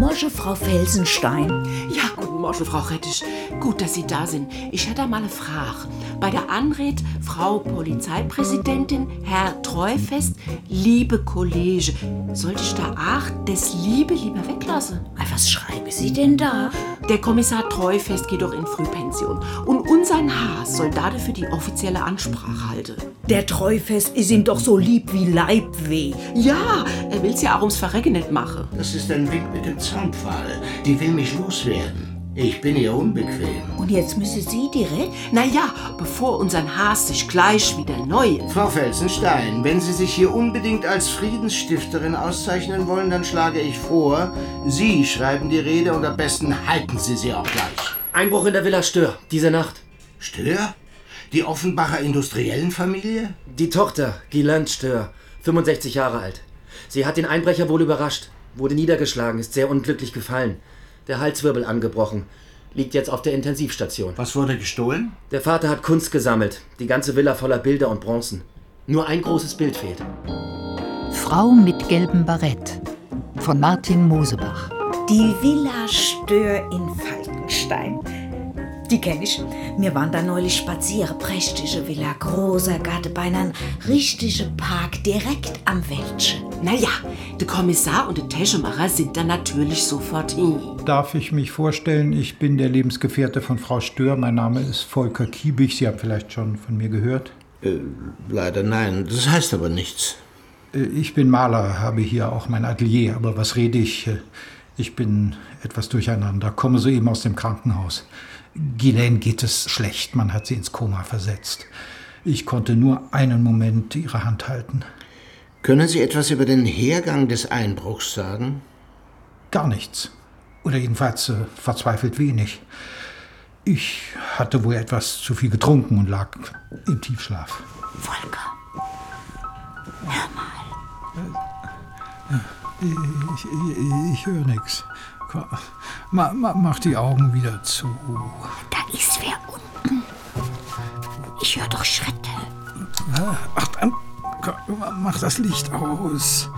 Mosche, Frau Felsenstein. Ja, guten Morgen, Frau Rettich. Gut, dass Sie da sind. Ich hätte mal eine Frage. Bei der Anred, Frau Polizeipräsidentin, Herr Treufest, liebe Kollege, sollte ich da auch das Liebe lieber weglassen? Was schreiben Sie denn da? Der Kommissar Treufest geht doch in Frühpension. Und unser Haas soll dafür die offizielle Ansprache halten. Der Treufest ist ihm doch so lieb wie Leibweh. Ja, er will's ja auch ums Verrecken nicht machen. Das ist ein Wink mit dem Zaunpfahl. Die will mich loswerden. Ich bin ihr unbequem. Und jetzt müsse sie direkt? Naja, bevor unser Haas sich gleich wieder neu. Frau Felsenstein, wenn Sie sich hier unbedingt als Friedensstifterin auszeichnen wollen, dann schlage ich vor, Sie schreiben die Rede und am besten halten Sie sie auch gleich. Einbruch in der Villa Stör, diese Nacht. Stör? Die Offenbacher Industriellenfamilie? Die Tochter, Guylaine Stör, 65 Jahre alt. Sie hat den Einbrecher wohl überrascht, wurde niedergeschlagen, ist sehr unglücklich gefallen. Der Halswirbel angebrochen. Liegt jetzt auf der Intensivstation. Was wurde gestohlen? Der Vater hat Kunst gesammelt. Die ganze Villa voller Bilder und Bronzen. Nur ein großes Bild fehlt. Frau mit gelbem Barett von Martin Mosebach. Die Villa Stör in Falkenstein. Die kenne ich. Wir waren da neulich spazieren. Prächtige Villa, großer Garten, beinahe ein richtiger Park direkt am Wäldchen. Naja, der Kommissar und der Täschemacher sind da natürlich sofort hin. Darf ich mich vorstellen, ich bin der Lebensgefährte von Frau Stör. Mein Name ist Volker Kiebig. Sie haben vielleicht schon von mir gehört. Äh, leider nein. Das heißt aber nichts. Äh, Ich bin Maler, habe hier auch mein Atelier. Aber was rede ich? Äh, Ich bin etwas durcheinander, komme soeben aus dem Krankenhaus. Ghislaine geht es schlecht, man hat sie ins Koma versetzt. Ich konnte nur einen Moment ihre Hand halten. Können Sie etwas über den Hergang des Einbruchs sagen? Gar nichts. Oder jedenfalls äh, verzweifelt wenig. Ich hatte wohl etwas zu viel getrunken und lag im Tiefschlaf. Volker, hör mal. Ich, ich, ich höre nichts. Ma, ma, mach die Augen wieder zu. Da ist wer unten. Ich höre doch Schritte. Ach, dann komm, mach das Licht aus.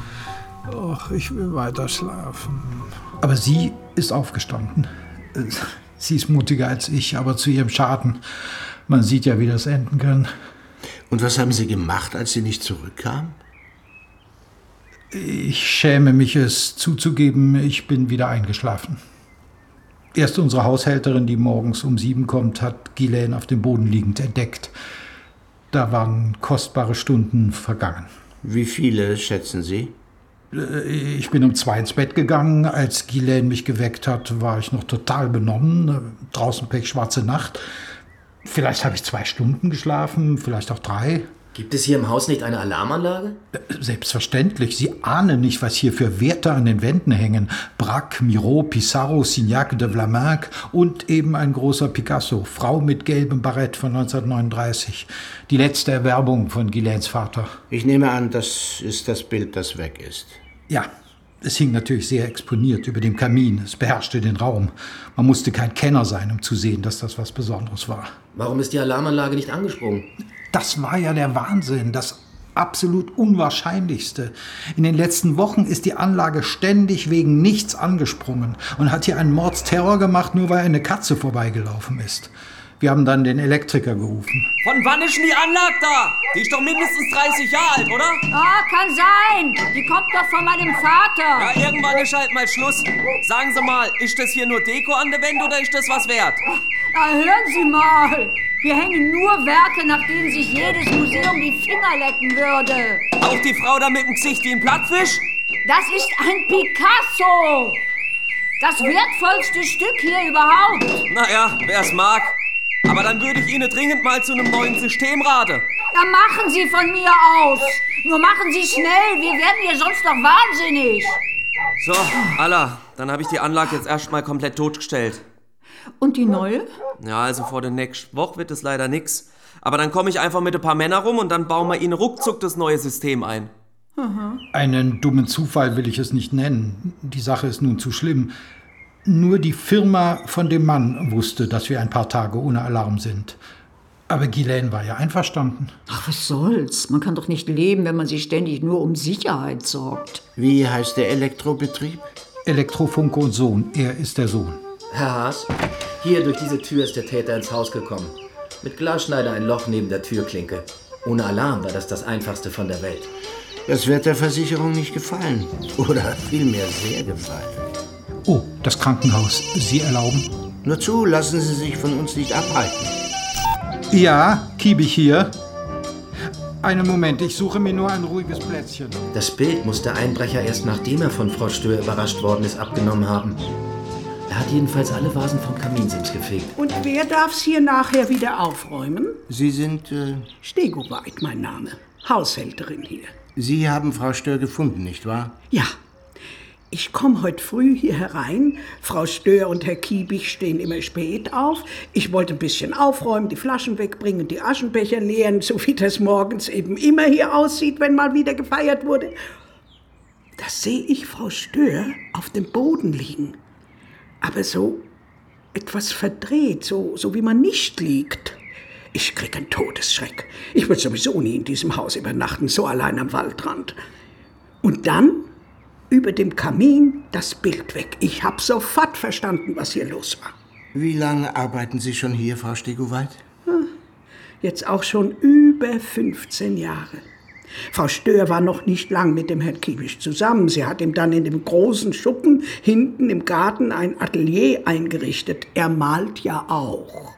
Och, ich will weiter schlafen. Aber sie ist aufgestanden. Sie ist mutiger als ich, aber zu ihrem Schaden. Man sieht ja, wie das enden kann. Und was haben Sie gemacht, als sie nicht zurückkam? Ich schäme mich, es zuzugeben, ich bin wieder eingeschlafen. Erst unsere Haushälterin, die morgens um sieben kommt, hat Ghislaine auf dem Boden liegend entdeckt. Da waren kostbare Stunden vergangen. Wie viele, schätzen Sie? Äh, Ich bin um zwei ins Bett gegangen. Als Ghislaine mich geweckt hat, war ich noch total benommen. Draußen pechschwarze Nacht. Vielleicht habe ich zwei Stunden geschlafen, vielleicht auch drei. Gibt es hier im Haus nicht eine Alarmanlage? Selbstverständlich. Sie ahnen nicht, was hier für Werte an den Wänden hängen. Braque, Miro, Pissarro, Signac de Vlaminck und eben ein großer Picasso. Frau mit gelbem Barett von 1939. Die letzte Erwerbung von Ghislaines Vater. Ich nehme an, das ist das Bild, das weg ist. Ja, es hing natürlich sehr exponiert über dem Kamin. Es beherrschte den Raum. Man musste kein Kenner sein, um zu sehen, dass das was Besonderes war. Warum ist die Alarmanlage nicht angesprungen? Das war ja der Wahnsinn, das absolut Unwahrscheinlichste. In den letzten Wochen ist die Anlage ständig wegen nichts angesprungen und hat hier einen Mordsterror gemacht, nur weil eine Katze vorbeigelaufen ist. Wir haben dann den Elektriker gerufen. Von wann ist denn die Anlage da? Die ist doch mindestens 30 Jahre alt, oder? Ah, kann sein. Die kommt doch von meinem Vater. Ja, irgendwann ist halt mal Schluss. Sagen Sie mal, ist das hier nur Deko an der Wand oder ist das was wert? Na, hören Sie mal. Hier hängen nur Werke, nach denen sich jedes Museum die Finger lecken würde. Auch die Frau da mit dem Gesicht wie ein Plattfisch? Das ist ein Picasso. Das wertvollste Stück hier überhaupt. Naja, wer es mag. Aber dann würde ich Ihnen dringend mal zu einem neuen System raten. Ja, machen Sie von mir aus. Nur machen Sie schnell. Wir werden hier sonst noch wahnsinnig. So, Allah, dann habe ich die Anlage jetzt erstmal komplett totgestellt. Und die neue? Ja, also vor der nächsten Woche wird es leider nix. Aber dann komme ich einfach mit ein paar Männern rum und dann bauen wir Ihnen ruckzuck das neue System ein. Einen dummen Zufall will ich es nicht nennen. Die Sache ist nun zu schlimm. Nur die Firma von dem Mann wusste, dass wir ein paar Tage ohne Alarm sind. Aber Ghislaine war ja einverstanden. Ach, was soll's? Man kann doch nicht leben, wenn man sich ständig nur um Sicherheit sorgt. Wie heißt der Elektrobetrieb? Elektrofunke und Sohn. Er ist der Sohn. Herr Haas, hier durch diese Tür ist der Täter ins Haus gekommen. Mit Glasschneider ein Loch neben der Türklinke. Ohne Alarm war das das einfachste von der Welt. Das wird der Versicherung nicht gefallen. Oder vielmehr sehr gefallen. Das Krankenhaus. Sie erlauben? Nur zu, lassen Sie sich von uns nicht abhalten. Ja, Kiebig hier. Einen Moment, ich suche mir nur ein ruhiges Plätzchen. Das Bild muss der Einbrecher erst nachdem er von Frau Stör überrascht worden ist, abgenommen haben. Er hat jedenfalls alle Vasen vom Kaminsims gefegt. Und wer darf's hier nachher wieder aufräumen? Sie sind, äh, Stegoweit, mein Name. Haushälterin hier. Sie haben Frau Stör gefunden, nicht wahr? Ja. Ich komme heute früh hier herein. Frau Stör und Herr Kiebig stehen immer spät auf. Ich wollte ein bisschen aufräumen, die Flaschen wegbringen, die Aschenbecher leeren, so wie das morgens eben immer hier aussieht, wenn mal wieder gefeiert wurde. Da sehe ich Frau Stör auf dem Boden liegen. Aber so etwas verdreht, so, so wie man nicht liegt. Ich krieg einen Todesschreck. Ich will sowieso nie in diesem Haus übernachten, so allein am Waldrand. Und dann über dem Kamin das Bild weg. Ich hab sofort verstanden, was hier los war. Wie lange arbeiten Sie schon hier, Frau Stegoweit? Jetzt auch schon über 15 Jahre. Frau Stör war noch nicht lang mit dem Herrn Kiebisch zusammen. Sie hat ihm dann in dem großen Schuppen hinten im Garten ein Atelier eingerichtet. Er malt ja auch.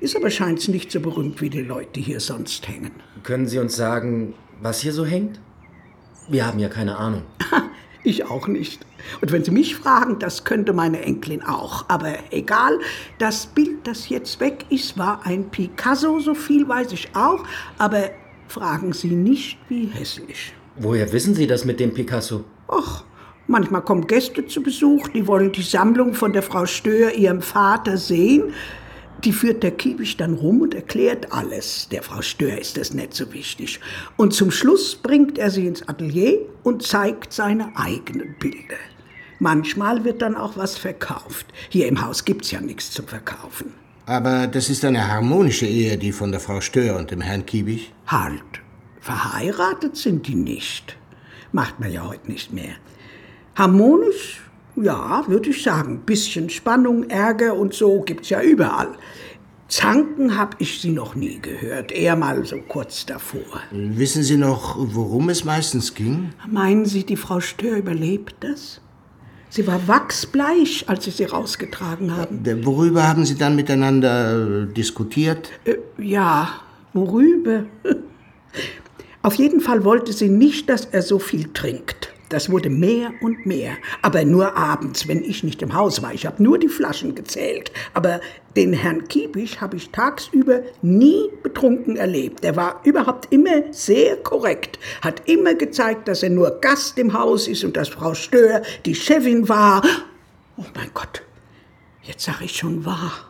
Ist aber scheint's nicht so berühmt, wie die Leute hier sonst hängen. Können Sie uns sagen, was hier so hängt? Wir haben ja keine Ahnung. Ich auch nicht. Und wenn Sie mich fragen, das könnte meine Enkelin auch. Aber egal, das Bild, das jetzt weg ist, war ein Picasso, so viel weiß ich auch. Aber fragen Sie nicht, wie hässlich. Woher wissen Sie das mit dem Picasso? Och, manchmal kommen Gäste zu Besuch, die wollen die Sammlung von der Frau Stör, ihrem Vater, sehen. Die führt der Kiebisch dann rum und erklärt alles. Der Frau Stör ist das nicht so wichtig. Und zum Schluss bringt er sie ins Atelier und zeigt seine eigenen Bilder. Manchmal wird dann auch was verkauft. Hier im Haus gibt's ja nichts zum Verkaufen. Aber das ist eine harmonische Ehe, die von der Frau Stör und dem Herrn Kiebig. Halt, verheiratet sind die nicht. Macht man ja heute nicht mehr. Harmonisch, ja, würde ich sagen. Bisschen Spannung, Ärger und so gibt's ja überall. Zanken hab ich sie noch nie gehört, eher mal so kurz davor. Wissen Sie noch, worum es meistens ging? Meinen Sie, die Frau Stör überlebt das? Sie war wachsbleich, als Sie sie rausgetragen haben. Der- Worüber haben Sie dann miteinander äh, diskutiert? Äh, ja, worüber? Auf jeden Fall wollte sie nicht, dass er so viel trinkt. Das wurde mehr und mehr. Aber nur abends, wenn ich nicht im Haus war. Ich habe nur die Flaschen gezählt. Aber den Herrn Kiebisch habe ich tagsüber nie betrunken erlebt. Er war überhaupt immer sehr korrekt. Hat immer gezeigt, dass er nur Gast im Haus ist und dass Frau Stör die Chefin war. Oh mein Gott, jetzt sage ich schon wahr.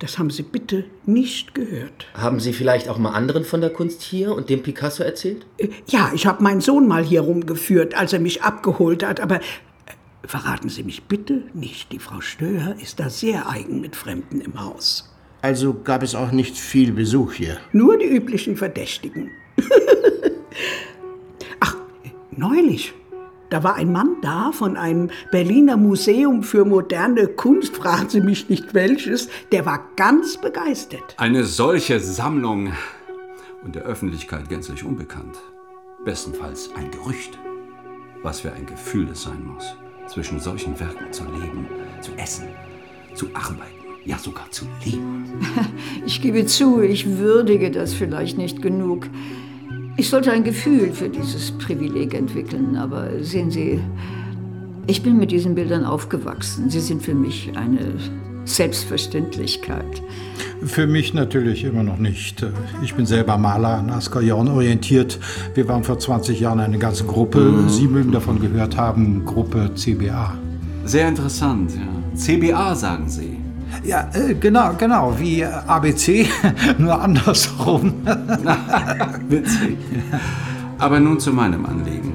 Das haben Sie bitte nicht gehört. Haben Sie vielleicht auch mal anderen von der Kunst hier und dem Picasso erzählt? Äh, Ja, ich habe meinen Sohn mal hier rumgeführt, als er mich abgeholt hat, aber äh, verraten Sie mich bitte nicht. Die Frau Stör ist da sehr eigen mit Fremden im Haus. Also gab es auch nicht viel Besuch hier. Nur die üblichen Verdächtigen. Ach, neulich. Da war ein Mann da von einem Berliner Museum für moderne Kunst, fragen Sie mich nicht welches, der war ganz begeistert. Eine solche Sammlung und der Öffentlichkeit gänzlich unbekannt. Bestenfalls ein Gerücht. Was für ein Gefühl es sein muss, zwischen solchen Werken zu leben, zu essen, zu arbeiten, ja sogar zu lieben. Ich gebe zu, ich würdige das vielleicht nicht genug. Ich sollte ein Gefühl für dieses Privileg entwickeln, aber sehen Sie, ich bin mit diesen Bildern aufgewachsen. Sie sind für mich eine Selbstverständlichkeit. Für mich natürlich immer noch nicht. Ich bin selber Maler an Ascalon orientiert. Wir waren vor 20 Jahren eine ganze Gruppe. Sie mögen davon gehört haben, Gruppe CBA. Sehr interessant, ja. CBA sagen Sie. Ja, äh, genau, genau, wie äh, ABC, nur andersrum. Witzig. Aber nun zu meinem Anliegen.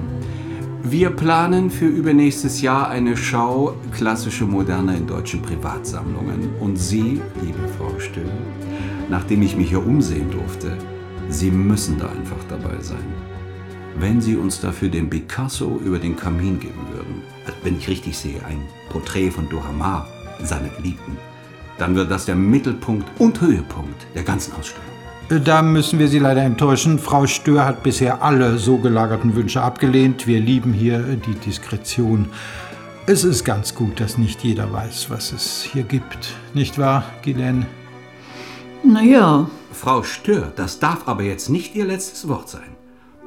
Wir planen für übernächstes Jahr eine Schau klassische Moderne in deutschen Privatsammlungen. Und Sie, liebe Frau Stör, nachdem ich mich hier umsehen durfte, Sie müssen da einfach dabei sein. Wenn Sie uns dafür den Picasso über den Kamin geben würden, also wenn ich richtig sehe, ein Porträt von Dohamar, seiner Geliebten, dann wird das der Mittelpunkt und Höhepunkt der ganzen Ausstellung. Da müssen wir Sie leider enttäuschen. Frau Stör hat bisher alle so gelagerten Wünsche abgelehnt. Wir lieben hier die Diskretion. Es ist ganz gut, dass nicht jeder weiß, was es hier gibt. Nicht wahr, Guylaine? Naja. Frau Stör, das darf aber jetzt nicht Ihr letztes Wort sein.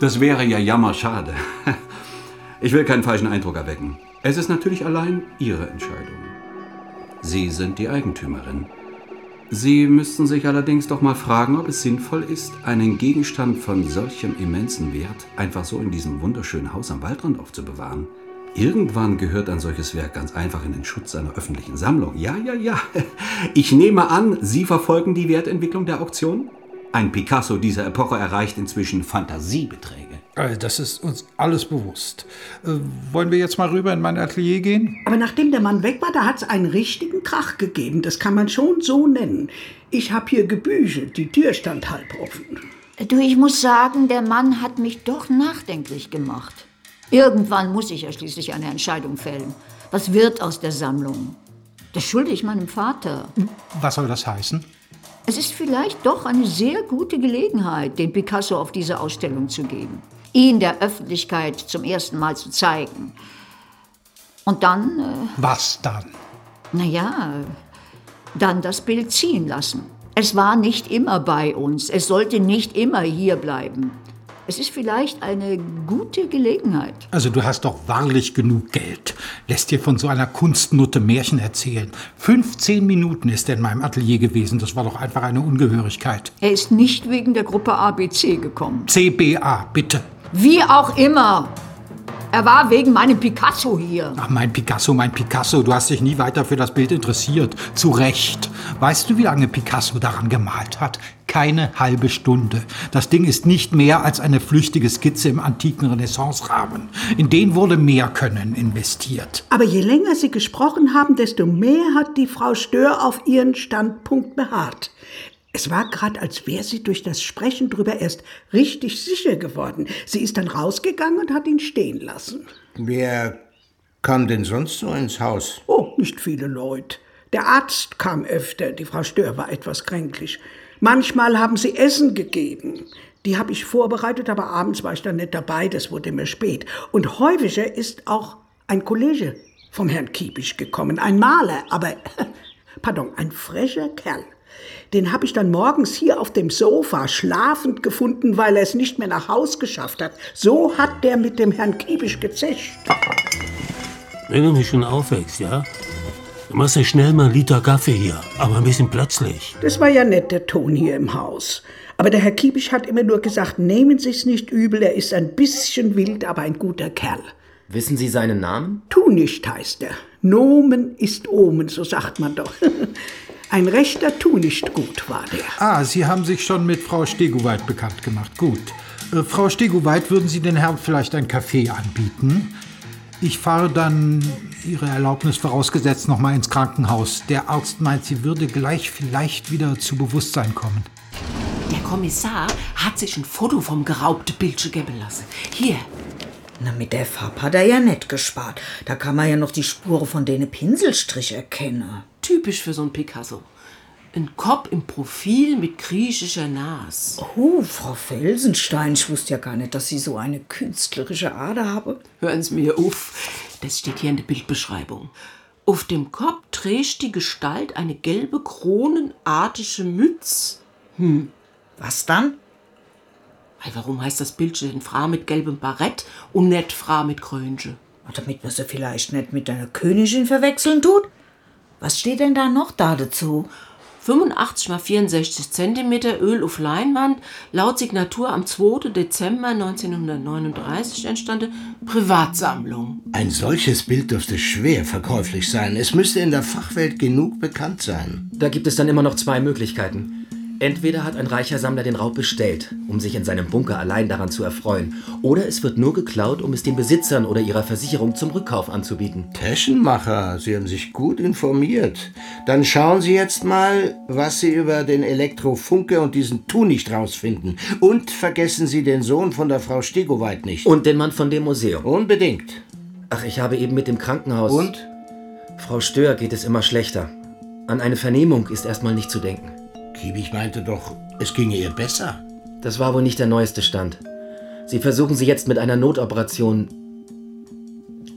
Das wäre ja jammerschade. Ich will keinen falschen Eindruck erwecken. Es ist natürlich allein Ihre Entscheidung. Sie sind die Eigentümerin. Sie müssten sich allerdings doch mal fragen, ob es sinnvoll ist, einen Gegenstand von solchem immensen Wert einfach so in diesem wunderschönen Haus am Waldrand aufzubewahren. Irgendwann gehört ein solches Werk ganz einfach in den Schutz einer öffentlichen Sammlung. Ja, ja, ja. Ich nehme an, Sie verfolgen die Wertentwicklung der Auktion? Ein Picasso dieser Epoche erreicht inzwischen Fantasiebeträge. Äh, Das ist uns alles bewusst. Äh, Wollen wir jetzt mal rüber in mein Atelier gehen? Aber nachdem der Mann weg war, da hat es einen richtigen Krach gegeben. Das kann man schon so nennen. Ich habe hier gebügelt, die Tür stand halb offen. Du, ich muss sagen, der Mann hat mich doch nachdenklich gemacht. Irgendwann muss ich ja schließlich eine Entscheidung fällen. Was wird aus der Sammlung? Das schulde ich meinem Vater. Was soll das heißen? Es ist vielleicht doch eine sehr gute Gelegenheit, den Picasso auf diese Ausstellung zu geben. Ihn der Öffentlichkeit zum ersten Mal zu zeigen. Und dann, äh, Was dann? naja, dann das Bild ziehen lassen. Es war nicht immer bei uns. Es sollte nicht immer hier bleiben. Es ist vielleicht eine gute Gelegenheit. Also du hast doch wahrlich genug Geld. Lässt dir von so einer Kunstnutte Märchen erzählen. 15 Minuten ist er in meinem Atelier gewesen. Das war doch einfach eine Ungehörigkeit. Er ist nicht wegen der Gruppe ABC gekommen. CBA, bitte. Wie auch immer. Er war wegen meinem Picasso hier. Ach, mein Picasso, mein Picasso, du hast dich nie weiter für das Bild interessiert. Zu Recht. Weißt du, wie lange Picasso daran gemalt hat? Keine halbe Stunde. Das Ding ist nicht mehr als eine flüchtige Skizze im antiken Renaissance-Rahmen. In den wurde mehr Können investiert. Aber je länger Sie gesprochen haben, desto mehr hat die Frau Stör auf ihren Standpunkt beharrt. Es war gerade, als wäre sie durch das Sprechen drüber erst richtig sicher geworden. Sie ist dann rausgegangen und hat ihn stehen lassen. Wer kam denn sonst so ins Haus? Oh, nicht viele Leute. Der Arzt kam öfter, die Frau Stör war etwas kränklich. Manchmal haben sie Essen gegeben. Die habe ich vorbereitet, aber abends war ich dann nicht dabei, das wurde mir spät. Und häufiger ist auch ein Kollege vom Herrn Kiebisch gekommen, ein Maler, aber, pardon, ein frecher Kerl. Den habe ich dann morgens hier auf dem Sofa schlafend gefunden, weil er es nicht mehr nach Haus geschafft hat. So hat der mit dem Herrn Kiebisch gezischt. Wenn du mich schon aufwächst, ja? Du machst ja schnell mal einen Liter Kaffee hier, aber ein bisschen plötzlich. Das war ja nett der Ton hier im Haus. Aber der Herr Kiebisch hat immer nur gesagt, nehmen Sich's nicht übel, er ist ein bisschen wild, aber ein guter Kerl. Wissen Sie seinen Namen? Tu nicht, heißt er. Nomen ist Omen, so sagt man doch. Ein rechter Tu nicht gut war der. Ah, Sie haben sich schon mit Frau Stegoweit bekannt gemacht. Gut. Äh, Frau Stegoweit, würden Sie den Herrn vielleicht ein Kaffee anbieten? Ich fahre dann, Ihre Erlaubnis vorausgesetzt, noch mal ins Krankenhaus. Der Arzt meint, sie würde gleich vielleicht wieder zu Bewusstsein kommen. Der Kommissar hat sich ein Foto vom geraubten Bildchen geben lassen. Hier, Na, mit der Farbe hat er ja nicht gespart. Da kann man ja noch die Spuren von denen Pinselstrich erkennen. Typisch für so ein Picasso. Ein Kopf im Profil mit griechischer Nase. Oh, Frau Felsenstein, ich wusste ja gar nicht, dass Sie so eine künstlerische Ader haben. Hören Sie mir auf, das steht hier in der Bildbeschreibung. Auf dem Kopf trägt die Gestalt eine gelbe kronenartige Mütze. Hm, Was dann? Weil warum heißt das Bildchen denn Frau mit gelbem Barett und nicht Frau mit Krönchen? Damit man sie vielleicht nicht mit einer Königin verwechseln tut? Was steht denn da noch da dazu? 85 mal 64 cm Öl auf Leinwand, laut Signatur am 2. Dezember 1939 entstandene Privatsammlung. Ein solches Bild dürfte schwer verkäuflich sein. Es müsste in der Fachwelt genug bekannt sein. Da gibt es dann immer noch zwei Möglichkeiten. Entweder hat ein reicher Sammler den Raub bestellt, um sich in seinem Bunker allein daran zu erfreuen, oder es wird nur geklaut, um es den Besitzern oder ihrer Versicherung zum Rückkauf anzubieten. Taschenmacher, Sie haben sich gut informiert. Dann schauen Sie jetzt mal, was Sie über den Elektrofunke und diesen Tu nicht rausfinden. Und vergessen Sie den Sohn von der Frau Stegoweit nicht. Und den Mann von dem Museum. Unbedingt. Ach, ich habe eben mit dem Krankenhaus. Und? Frau Stör geht es immer schlechter. An eine Vernehmung ist erstmal nicht zu denken. Kiebig meinte doch, es ginge ihr besser. Das war wohl nicht der neueste Stand. Sie versuchen sie jetzt mit einer Notoperation.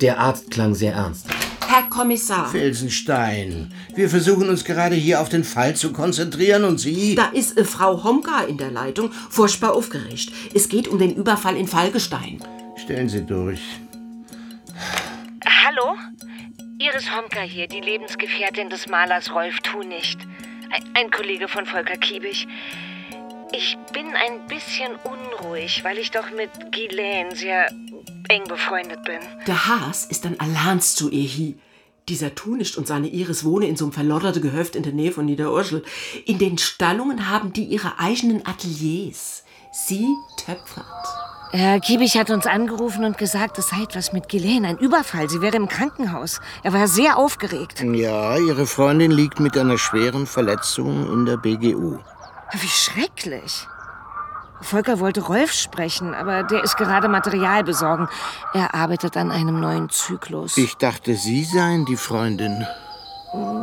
Der Arzt klang sehr ernst. Herr Kommissar. Felsenstein, wir versuchen uns gerade hier auf den Fall zu konzentrieren und Sie. Da ist äh, Frau Homka in der Leitung, furchtbar aufgeregt. Es geht um den Überfall in Falgestein. Stellen Sie durch. Hallo? Iris Homka hier, die Lebensgefährtin des Malers Rolf Thunicht. Ein, ein Kollege von Volker Kiebig. Ich bin ein bisschen unruhig, weil ich doch mit Ghislaine sehr eng befreundet bin. Der Haas ist dann Alans zu Ehi. Dieser Tunischt und seine Iris wohnen in so einem verlodderten Gehöft in der Nähe von Niederurschel. In den Stallungen haben die ihre eigenen Ateliers. Sie töpfert. Herr Kiebig hat uns angerufen und gesagt, es sei etwas mit Ghislaine, ein Überfall. Sie wäre im Krankenhaus. Er war sehr aufgeregt. Ja, Ihre Freundin liegt mit einer schweren Verletzung in der BGU. Wie schrecklich. Volker wollte Rolf sprechen, aber der ist gerade Material besorgen. Er arbeitet an einem neuen Zyklus. Ich dachte, Sie seien die Freundin.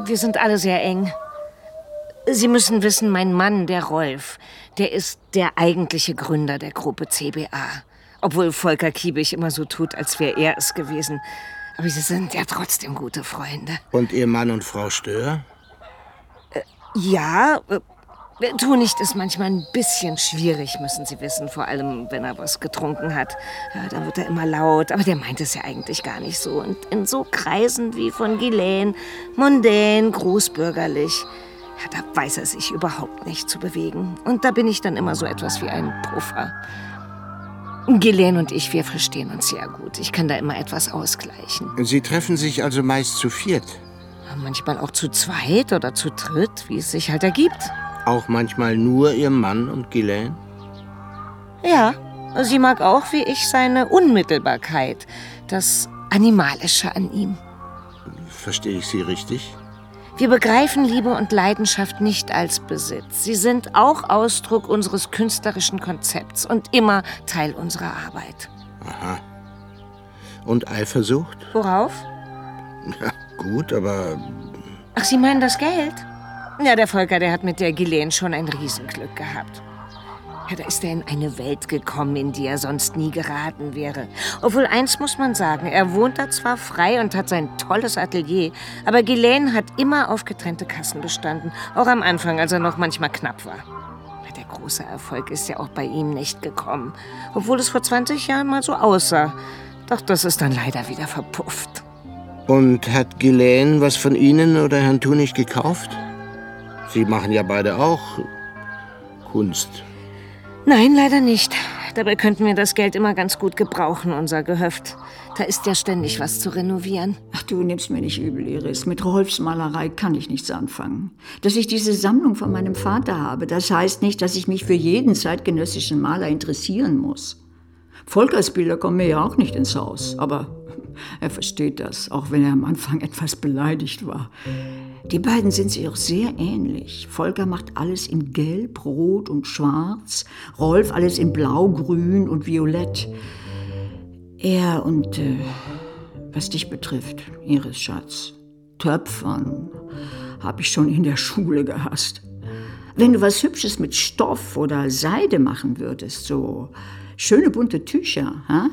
Wir sind alle sehr eng. Sie müssen wissen, mein Mann, der Rolf, der ist der eigentliche Gründer der Gruppe CBA. Obwohl Volker Kiebig immer so tut, als wäre er es gewesen. Aber sie sind ja trotzdem gute Freunde. Und Ihr Mann und Frau Stör? Ja, äh, Tunicht ist manchmal ein bisschen schwierig, müssen Sie wissen. Vor allem, wenn er was getrunken hat. Ja, da wird er immer laut. Aber der meint es ja eigentlich gar nicht so. Und in so Kreisen wie von Ghislaine, mondän, großbürgerlich, da weiß er sich überhaupt nicht zu bewegen. Und da bin ich dann immer so etwas wie ein Puffer. Ghislaine und ich, wir verstehen uns sehr gut. Ich kann da immer etwas ausgleichen. Sie treffen sich also meist zu viert. Manchmal auch zu zweit oder zu dritt, wie es sich halt ergibt. Auch manchmal nur Ihr Mann und Ghislaine? Ja, sie mag auch wie ich seine Unmittelbarkeit, das Animalische an ihm. Verstehe ich Sie richtig? Wir begreifen Liebe und Leidenschaft nicht als Besitz. Sie sind auch Ausdruck unseres künstlerischen Konzepts und immer Teil unserer Arbeit. Aha. Und Eifersucht? Worauf? Ja, gut, aber Ach, Sie meinen das Geld? Ja, der Volker, der hat mit der Ghislaine schon ein Riesenglück gehabt. Da ist er in eine Welt gekommen, in die er sonst nie geraten wäre. Obwohl eins muss man sagen, er wohnt da zwar frei und hat sein tolles Atelier, aber Ghislaine hat immer auf getrennte Kassen bestanden. Auch am Anfang, als er noch manchmal knapp war. Der große Erfolg ist ja auch bei ihm nicht gekommen. Obwohl es vor 20 Jahren mal so aussah. Doch das ist dann leider wieder verpufft. Und hat Ghislaine was von Ihnen oder Herrn Tunig gekauft? Sie machen ja beide auch Kunst. Nein, leider nicht. Dabei könnten wir das Geld immer ganz gut gebrauchen, unser Gehöft. Da ist ja ständig was zu renovieren. Ach, du nimmst mir nicht übel, Iris. Mit Rolfs Malerei kann ich nichts anfangen. Dass ich diese Sammlung von meinem Vater habe, das heißt nicht, dass ich mich für jeden zeitgenössischen Maler interessieren muss. Volkers Bilder kommen mir ja auch nicht ins Haus, aber er versteht das, auch wenn er am Anfang etwas beleidigt war. Die beiden sind sich auch sehr ähnlich. Volker macht alles in Gelb, Rot und Schwarz, Rolf alles in Blau, Grün und Violett. Er und äh, was dich betrifft, Iris Schatz, Töpfern habe ich schon in der Schule gehasst. Wenn du was Hübsches mit Stoff oder Seide machen würdest, so schöne bunte Tücher, ha?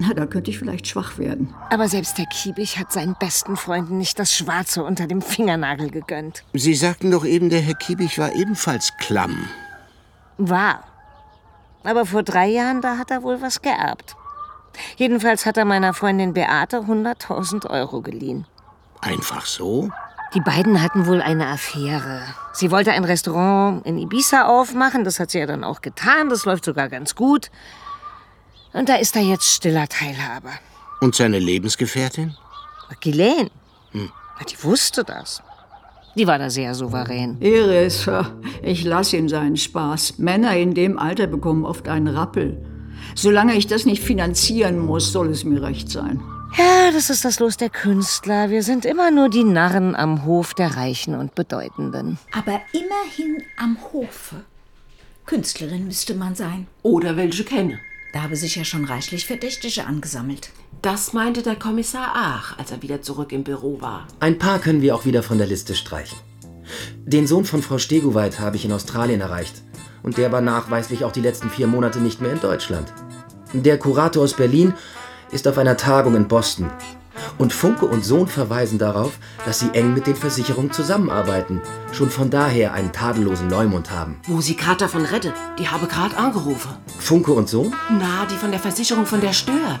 Na, da könnte ich vielleicht schwach werden. Aber selbst der Kiebig hat seinen besten Freunden nicht das Schwarze unter dem Fingernagel gegönnt. Sie sagten doch eben, der Herr Kiebig war ebenfalls klamm. War. Aber vor drei Jahren, da hat er wohl was geerbt. Jedenfalls hat er meiner Freundin Beate 100.000 Euro geliehen. Einfach so? Die beiden hatten wohl eine Affäre. Sie wollte ein Restaurant in Ibiza aufmachen, das hat sie ja dann auch getan, das läuft sogar ganz gut. Und da ist er jetzt stiller Teilhaber. Und seine Lebensgefährtin? Ghislaine, Hm. die wusste das. Die war da sehr souverän. Iris, ich lass ihm seinen Spaß. Männer in dem Alter bekommen oft einen Rappel. Solange ich das nicht finanzieren muss, soll es mir recht sein. Ja, das ist das Los der Künstler. Wir sind immer nur die Narren am Hof der Reichen und Bedeutenden. Aber immerhin am Hofe. Künstlerin müsste man sein. Oder welche kenne. Da habe sich ja schon reichlich Verdächtige angesammelt. Das meinte der Kommissar Ach, als er wieder zurück im Büro war. Ein paar können wir auch wieder von der Liste streichen. Den Sohn von Frau Stegoweit habe ich in Australien erreicht. Und der war nachweislich auch die letzten vier Monate nicht mehr in Deutschland. Der Kurator aus Berlin ist auf einer Tagung in Boston. Und Funke und Sohn verweisen darauf, dass sie eng mit den Versicherungen zusammenarbeiten. Schon von daher einen tadellosen Leumund haben. Wo sie gerade davon rette, die habe gerade angerufen. Funke und Sohn? Na, die von der Versicherung von der Stör.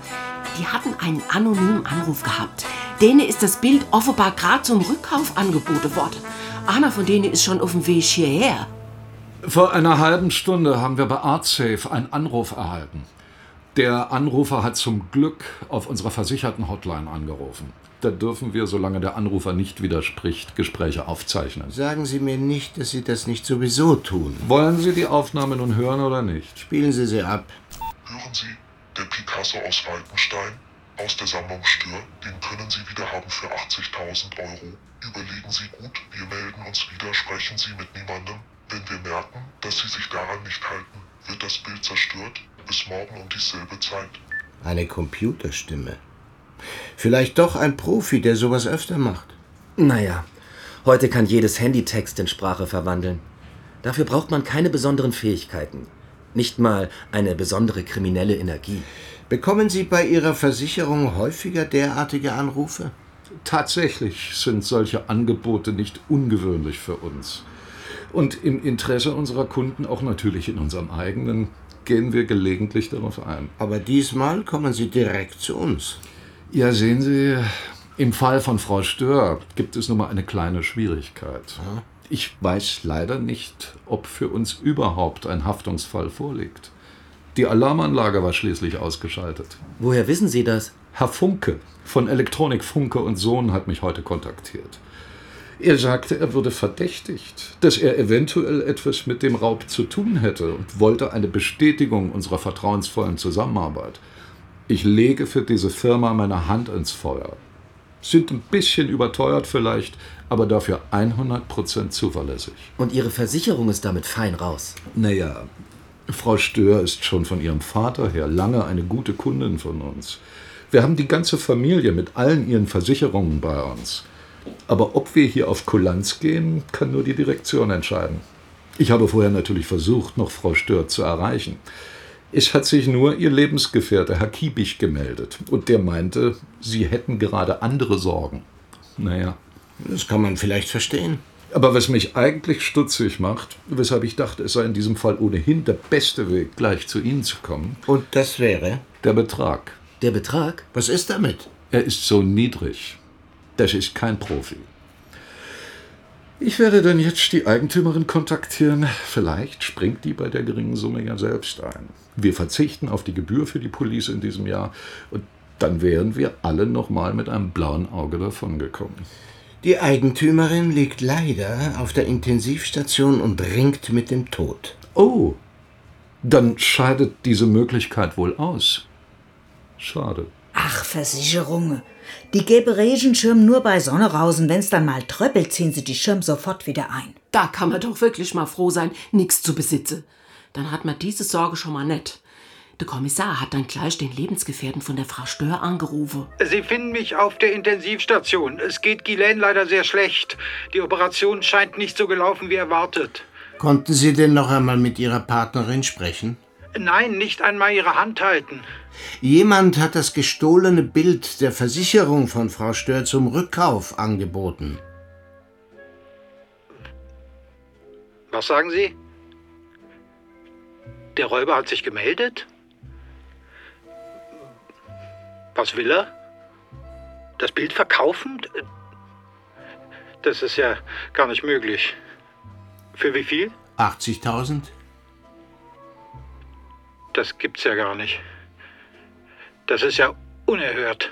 Die hatten einen anonymen Anruf gehabt. Denen ist das Bild offenbar gerade zum Rückkauf angeboten worden. Einer von denen ist schon auf dem Weg hierher. Vor einer halben Stunde haben wir bei ArtSafe einen Anruf erhalten. Der Anrufer hat zum Glück auf unserer versicherten Hotline angerufen. Da dürfen wir, solange der Anrufer nicht widerspricht, Gespräche aufzeichnen. Sagen Sie mir nicht, dass Sie das nicht sowieso tun. Wollen Sie die Aufnahme nun hören oder nicht? Spielen Sie sie ab. Hören Sie, der Picasso aus Falkenstein, aus der Sammlung Stör, den können Sie wieder haben für 80.000 Euro. Überlegen Sie gut, wir melden uns wieder, sprechen Sie mit niemandem. Wenn wir merken, dass Sie sich daran nicht halten, wird das Bild zerstört. Bis morgen um dieselbe Zeit. Eine Computerstimme. Vielleicht doch ein Profi, der sowas öfter macht. Naja, heute kann jedes Handy Text in Sprache verwandeln. Dafür braucht man keine besonderen Fähigkeiten. Nicht mal eine besondere kriminelle Energie. Bekommen Sie bei Ihrer Versicherung häufiger derartige Anrufe? Tatsächlich sind solche Angebote nicht ungewöhnlich für uns. Und im Interesse unserer Kunden auch natürlich in unserem eigenen gehen wir gelegentlich darauf ein. Aber diesmal kommen Sie direkt zu uns. Ja, sehen Sie, im Fall von Frau Stör gibt es nun mal eine kleine Schwierigkeit. Ich weiß leider nicht, ob für uns überhaupt ein Haftungsfall vorliegt. Die Alarmanlage war schließlich ausgeschaltet. Woher wissen Sie das? Herr Funke von Elektronik Funke und Sohn hat mich heute kontaktiert. Er sagte, er würde verdächtigt, dass er eventuell etwas mit dem Raub zu tun hätte und wollte eine Bestätigung unserer vertrauensvollen Zusammenarbeit. Ich lege für diese Firma meine Hand ins Feuer. Sind ein bisschen überteuert vielleicht, aber dafür 100% zuverlässig. Und Ihre Versicherung ist damit fein raus. Naja, Frau Stör ist schon von ihrem Vater her lange eine gute Kundin von uns. Wir haben die ganze Familie mit allen ihren Versicherungen bei uns. Aber ob wir hier auf Kulanz gehen, kann nur die Direktion entscheiden. Ich habe vorher natürlich versucht, noch Frau Stör zu erreichen. Es hat sich nur ihr Lebensgefährte, Herr Kiebig, gemeldet. Und der meinte, sie hätten gerade andere Sorgen. Naja. Das kann man vielleicht verstehen. Aber was mich eigentlich stutzig macht, weshalb ich dachte, es sei in diesem Fall ohnehin der beste Weg, gleich zu Ihnen zu kommen. Und das wäre? Der Betrag. Der Betrag? Was ist damit? Er ist so niedrig. Das ist kein Profi. Ich werde dann jetzt die Eigentümerin kontaktieren. Vielleicht springt die bei der geringen Summe ja selbst ein. Wir verzichten auf die Gebühr für die Police in diesem Jahr und dann wären wir alle nochmal mit einem blauen Auge davongekommen. Die Eigentümerin liegt leider auf der Intensivstation und ringt mit dem Tod. Oh, dann scheidet diese Möglichkeit wohl aus. Schade. Ach, Versicherungen. Die gäbe Regenschirm nur bei Sonne rausen. Wenn's dann mal tröppelt, ziehen sie die Schirm sofort wieder ein. Da kann man doch wirklich mal froh sein, nichts zu besitzen. Dann hat man diese Sorge schon mal nicht. Der Kommissar hat dann gleich den Lebensgefährten von der Frau Stör angerufen. Sie finden mich auf der Intensivstation. Es geht Ghislaine leider sehr schlecht. Die Operation scheint nicht so gelaufen wie erwartet. Konnten Sie denn noch einmal mit Ihrer Partnerin sprechen? Nein, nicht einmal Ihre Hand halten. Jemand hat das gestohlene Bild der Versicherung von Frau Stör zum Rückkauf angeboten. Was sagen Sie? Der Räuber hat sich gemeldet? Was will er? Das Bild verkaufen? Das ist ja gar nicht möglich. Für wie viel? 80.000? Das gibt's ja gar nicht. Das ist ja unerhört.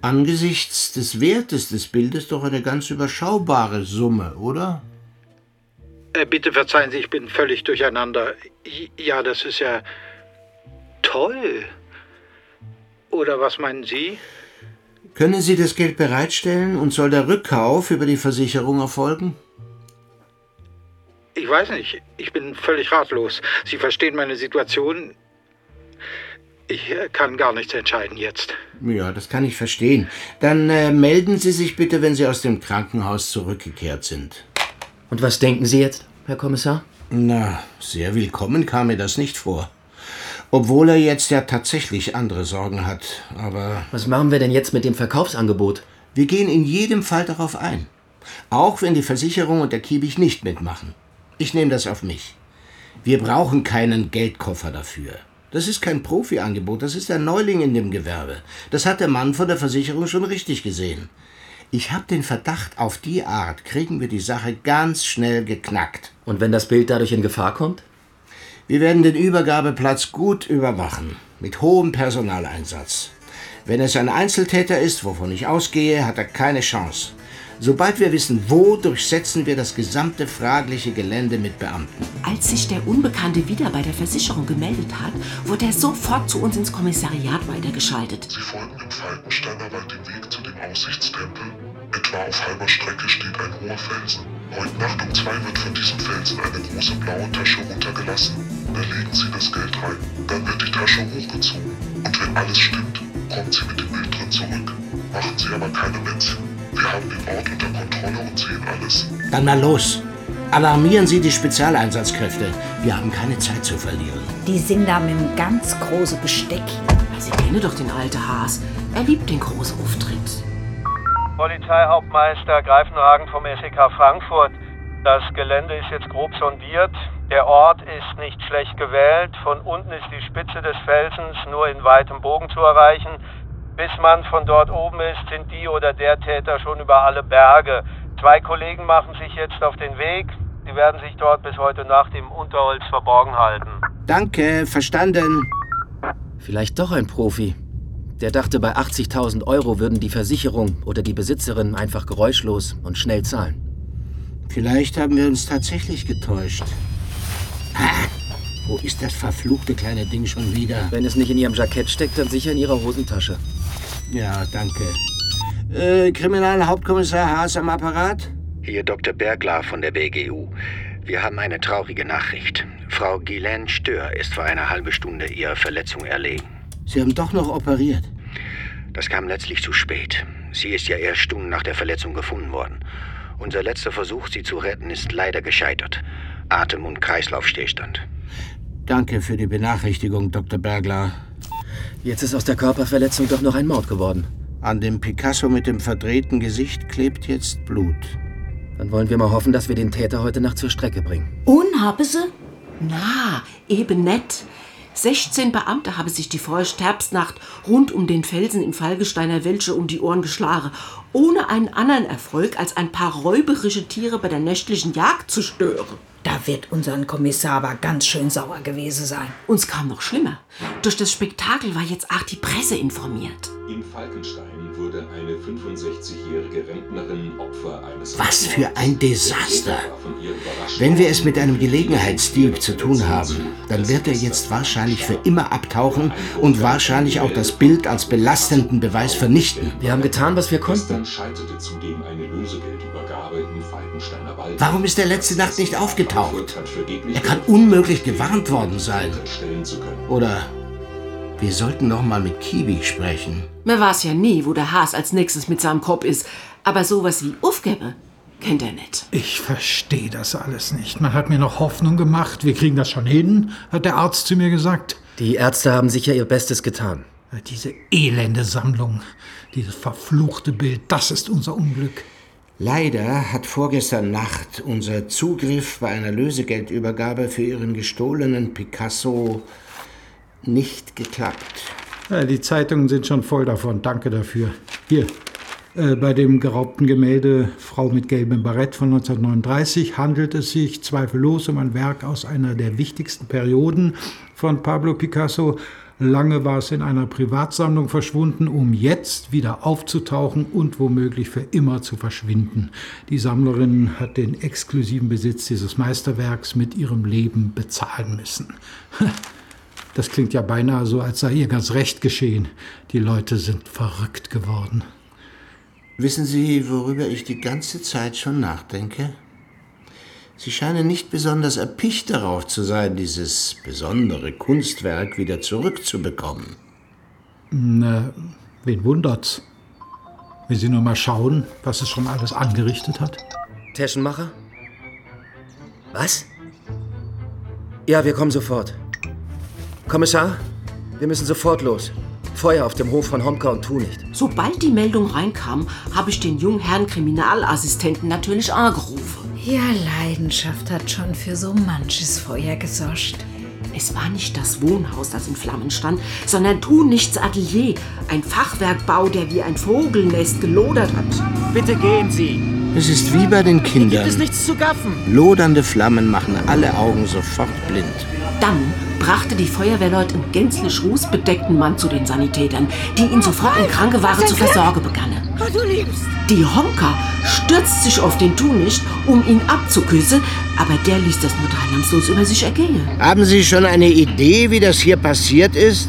Angesichts des Wertes des Bildes doch eine ganz überschaubare Summe, oder? Äh, bitte verzeihen Sie, ich bin völlig durcheinander. Ja, das ist ja toll. Oder was meinen Sie? Können Sie das Geld bereitstellen und soll der Rückkauf über die Versicherung erfolgen? Ich weiß nicht. Ich bin völlig ratlos. Sie verstehen meine Situation. Ich äh, kann gar nichts entscheiden jetzt. Ja, das kann ich verstehen. Dann äh, melden Sie sich bitte, wenn Sie aus dem Krankenhaus zurückgekehrt sind. Und was denken Sie jetzt, Herr Kommissar? Na, sehr willkommen kam mir das nicht vor. Obwohl er jetzt ja tatsächlich andere Sorgen hat, aber. Was machen wir denn jetzt mit dem Verkaufsangebot? Wir gehen in jedem Fall darauf ein. Auch wenn die Versicherung und der Kiebig nicht mitmachen. Ich nehme das auf mich. Wir brauchen keinen Geldkoffer dafür. Das ist kein Profi-Angebot, das ist ein Neuling in dem Gewerbe. Das hat der Mann von der Versicherung schon richtig gesehen. Ich habe den Verdacht, auf die Art kriegen wir die Sache ganz schnell geknackt. Und wenn das Bild dadurch in Gefahr kommt? Wir werden den Übergabeplatz gut überwachen, mit hohem Personaleinsatz. Wenn es ein Einzeltäter ist, wovon ich ausgehe, hat er keine Chance. Sobald wir wissen, wo, durchsetzen wir das gesamte fragliche Gelände mit Beamten. Als sich der Unbekannte wieder bei der Versicherung gemeldet hat, wurde er sofort zu uns ins Kommissariat weitergeschaltet. Sie folgen im Falkensteiner Wald den Weg zu dem Aussichtstempel. Etwa auf halber Strecke steht ein hoher Felsen. Heute Nacht um zwei wird von diesem Felsen eine große blaue Tasche runtergelassen. Da legen Sie das Geld rein. Dann wird die Tasche hochgezogen. Und wenn alles stimmt, kommt sie mit dem Bild drin zurück. Machen Sie aber keine Mätzchen. Wir haben den Ort unter Kontrolle und sehen alles. Dann mal los. Alarmieren Sie die Spezialeinsatzkräfte. Wir haben keine Zeit zu verlieren. Die sind da mit einem ganz großen Besteck. Sie kennen doch den alten Haas. Er liebt den großen Auftritt. Polizeihauptmeister Greifenhagen vom SEK Frankfurt. Das Gelände ist jetzt grob sondiert. Der Ort ist nicht schlecht gewählt. Von unten ist die Spitze des Felsens nur in weitem Bogen zu erreichen. Bis man von dort oben ist, sind die oder der Täter schon über alle Berge. Zwei Kollegen machen sich jetzt auf den Weg. Sie werden sich dort bis heute Nacht im Unterholz verborgen halten. Danke, verstanden. Vielleicht doch ein Profi. Der dachte, bei 80.000 Euro würden die Versicherung oder die Besitzerin einfach geräuschlos und schnell zahlen. Vielleicht haben wir uns tatsächlich getäuscht. Wo ist das verfluchte kleine Ding schon wieder? Wenn es nicht in ihrem Jackett steckt, dann sicher in ihrer Hosentasche. Ja, danke. Äh, Kriminalhauptkommissar Haas am Apparat? Hier Dr. Bergler von der BGU. Wir haben eine traurige Nachricht. Frau Guylaine Stör ist vor einer halben Stunde ihrer Verletzung erlegen. Sie haben doch noch operiert. Das kam letztlich zu spät. Sie ist ja erst Stunden nach der Verletzung gefunden worden. Unser letzter Versuch, sie zu retten, ist leider gescheitert. Atem- und Kreislaufstillstand. Danke für die Benachrichtigung, Dr. Bergler. Jetzt ist aus der Körperverletzung doch noch ein Mord geworden. An dem Picasso mit dem verdrehten Gesicht klebt jetzt Blut. Dann wollen wir mal hoffen, dass wir den Täter heute Nacht zur Strecke bringen. Und habe sie? Na, eben nett. 16 Beamte haben sich die Vorherbstnacht rund um den Felsen im Fallgesteiner Welche um die Ohren geschlagen, ohne einen anderen Erfolg als ein paar räuberische Tiere bei der nächtlichen Jagd zu stören. Da wird unser Kommissar aber ganz schön sauer gewesen sein. Uns kam noch schlimmer. Durch das Spektakel war jetzt auch die Presse informiert. In Falkenstein wurde eine 65-jährige Rentnerin Opfer eines... Was für ein Desaster! Wenn wir es mit einem Gelegenheitsdieb zu tun haben, dann wird er jetzt wahrscheinlich für immer abtauchen und wahrscheinlich auch das Bild als belastenden Beweis vernichten. Wir haben getan, was wir konnten. Dann scheiterte zudem eine Warum ist er letzte Nacht nicht aufgetaucht? Er kann unmöglich gewarnt worden sein. Oder wir sollten noch mal mit Kiwi sprechen. Man weiß ja nie, wo der Haas als nächstes mit seinem Kopf ist. Aber sowas wie Aufgabe kennt er nicht. Ich verstehe das alles nicht. Man hat mir noch Hoffnung gemacht, wir kriegen das schon hin, hat der Arzt zu mir gesagt. Die Ärzte haben sicher ihr Bestes getan. Diese elende Sammlung, dieses verfluchte Bild, das ist unser Unglück. Leider hat vorgestern Nacht unser Zugriff bei einer Lösegeldübergabe für Ihren gestohlenen Picasso nicht geklappt. Die Zeitungen sind schon voll davon. Danke dafür. Hier, äh, bei dem geraubten Gemälde Frau mit gelbem Barett von 1939 handelt es sich zweifellos um ein Werk aus einer der wichtigsten Perioden von Pablo Picasso. Lange war es in einer Privatsammlung verschwunden, um jetzt wieder aufzutauchen und womöglich für immer zu verschwinden. Die Sammlerin hat den exklusiven Besitz dieses Meisterwerks mit ihrem Leben bezahlen müssen. Das klingt ja beinahe so, als sei ihr ganz recht geschehen. Die Leute sind verrückt geworden. Wissen Sie, worüber ich die ganze Zeit schon nachdenke? Sie scheinen nicht besonders erpicht darauf zu sein, dieses besondere Kunstwerk wieder zurückzubekommen. Na, wen wundert's? Wenn Sie nur mal schauen, was es schon alles angerichtet hat. Taschenmacher? Was? Ja, wir kommen sofort. Kommissar, wir müssen sofort los. Feuer auf dem Hof von Homka und Tunicht. Sobald die Meldung reinkam, habe ich den jungen Herrn Kriminalassistenten natürlich angerufen. Ja, Leidenschaft hat schon für so manches Feuer gesorgt. Es war nicht das Wohnhaus, das in Flammen stand, sondern Tunichts Atelier. Ein Fachwerkbau, der wie ein Vogelnest gelodert hat. Bitte gehen Sie. Es ist wie bei den Kindern. Gibt es nichts zu gaffen? Lodernde Flammen machen alle Augen sofort blind. Dann brachte die Feuerwehrleute einen gänzlich rußbedeckten Mann zu den Sanitätern, die ihn sofort in kranke Ware zu versorgen begannen. Oh, du liebst. Die Honka stürzt sich auf den Tunicht, um ihn abzuküssen, aber der ließ das nur teilnahmslos über sich ergehen. Haben Sie schon eine Idee, wie das hier passiert ist?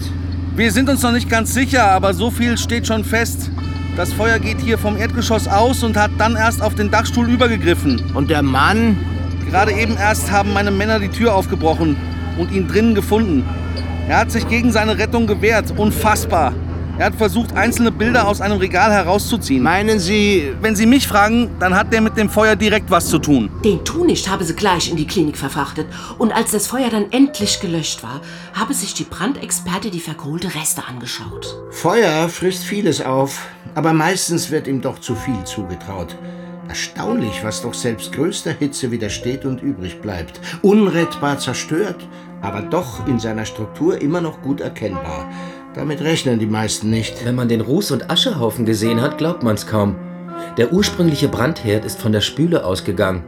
Wir sind uns noch nicht ganz sicher, aber so viel steht schon fest. Das Feuer geht hier vom Erdgeschoss aus und hat dann erst auf den Dachstuhl übergegriffen. Und der Mann? Gerade eben erst haben meine Männer die Tür aufgebrochen und ihn drinnen gefunden. Er hat sich gegen seine Rettung gewehrt. Unfassbar. Er hat versucht, einzelne Bilder aus einem Regal herauszuziehen. Meinen Sie... Wenn Sie mich fragen, dann hat der mit dem Feuer direkt was zu tun. Den Tunicht habe sie gleich in die Klinik verfrachtet. Und als das Feuer dann endlich gelöscht war, habe sich die Brandexperte die verkohlte Reste angeschaut. Feuer frisst vieles auf, aber meistens wird ihm doch zu viel zugetraut. Erstaunlich, was doch selbst größter Hitze widersteht und übrig bleibt. Unrettbar zerstört, aber doch in seiner Struktur immer noch gut erkennbar. Damit rechnen die meisten nicht. Wenn man den Ruß- und Aschehaufen gesehen hat, glaubt man's kaum. Der ursprüngliche Brandherd ist von der Spüle ausgegangen.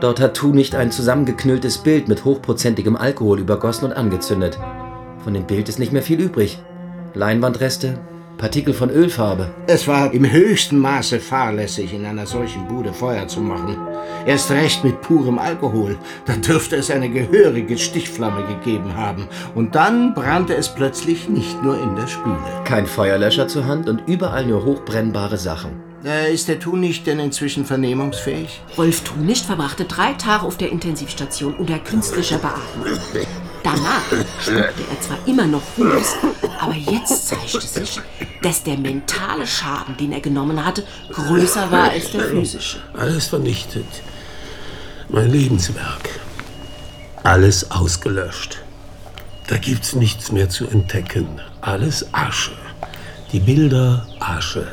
Dort hat Tu nicht ein zusammengeknülltes Bild mit hochprozentigem Alkohol übergossen und angezündet. Von dem Bild ist nicht mehr viel übrig. Leinwandreste, Partikel von Ölfarbe. Es war im höchsten Maße fahrlässig, in einer solchen Bude Feuer zu machen. Erst recht mit purem Alkohol. Da dürfte es eine gehörige Stichflamme gegeben haben. Und dann brannte es plötzlich nicht nur in der Spüle. Kein Feuerlöscher zur Hand und überall nur hochbrennbare Sachen. Äh, ist der Tunicht denn inzwischen vernehmungsfähig? Rolf Tunicht verbrachte drei Tage auf der Intensivstation unter künstlicher Beatmung. Danach spuckte er zwar immer noch Ruß, aber jetzt zeigte sich, dass der mentale Schaden, den er genommen hatte, größer war als der physische. Alles vernichtet. Mein Lebenswerk. Alles ausgelöscht. Da gibt's nichts mehr zu entdecken. Alles Asche. Die Bilder Asche.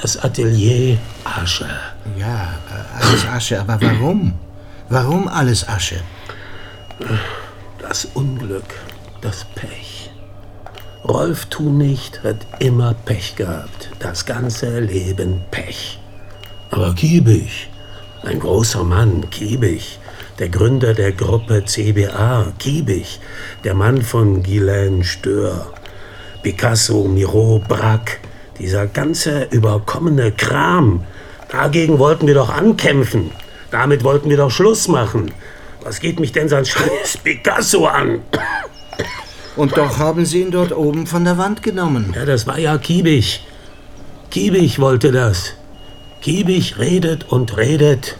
Das Atelier Asche. Ja, äh, alles Asche. Aber warum? Warum alles Asche? Das Unglück, das Pech. Rolf Thunicht hat immer Pech gehabt. Das ganze Leben Pech. Aber Kiebig, ein großer Mann, Kiebig, der Gründer der Gruppe CBA, Kiebig, der Mann von Guylaine Stör, Picasso, Miro, Braque, dieser ganze überkommene Kram. Dagegen wollten wir doch ankämpfen. Damit wollten wir doch Schluss machen. Was geht mich denn sein scheiß Picasso an? Und doch haben Sie ihn dort oben von der Wand genommen. Ja, das war ja Kiebig. Kiebig wollte das. Kiebig redet und redet.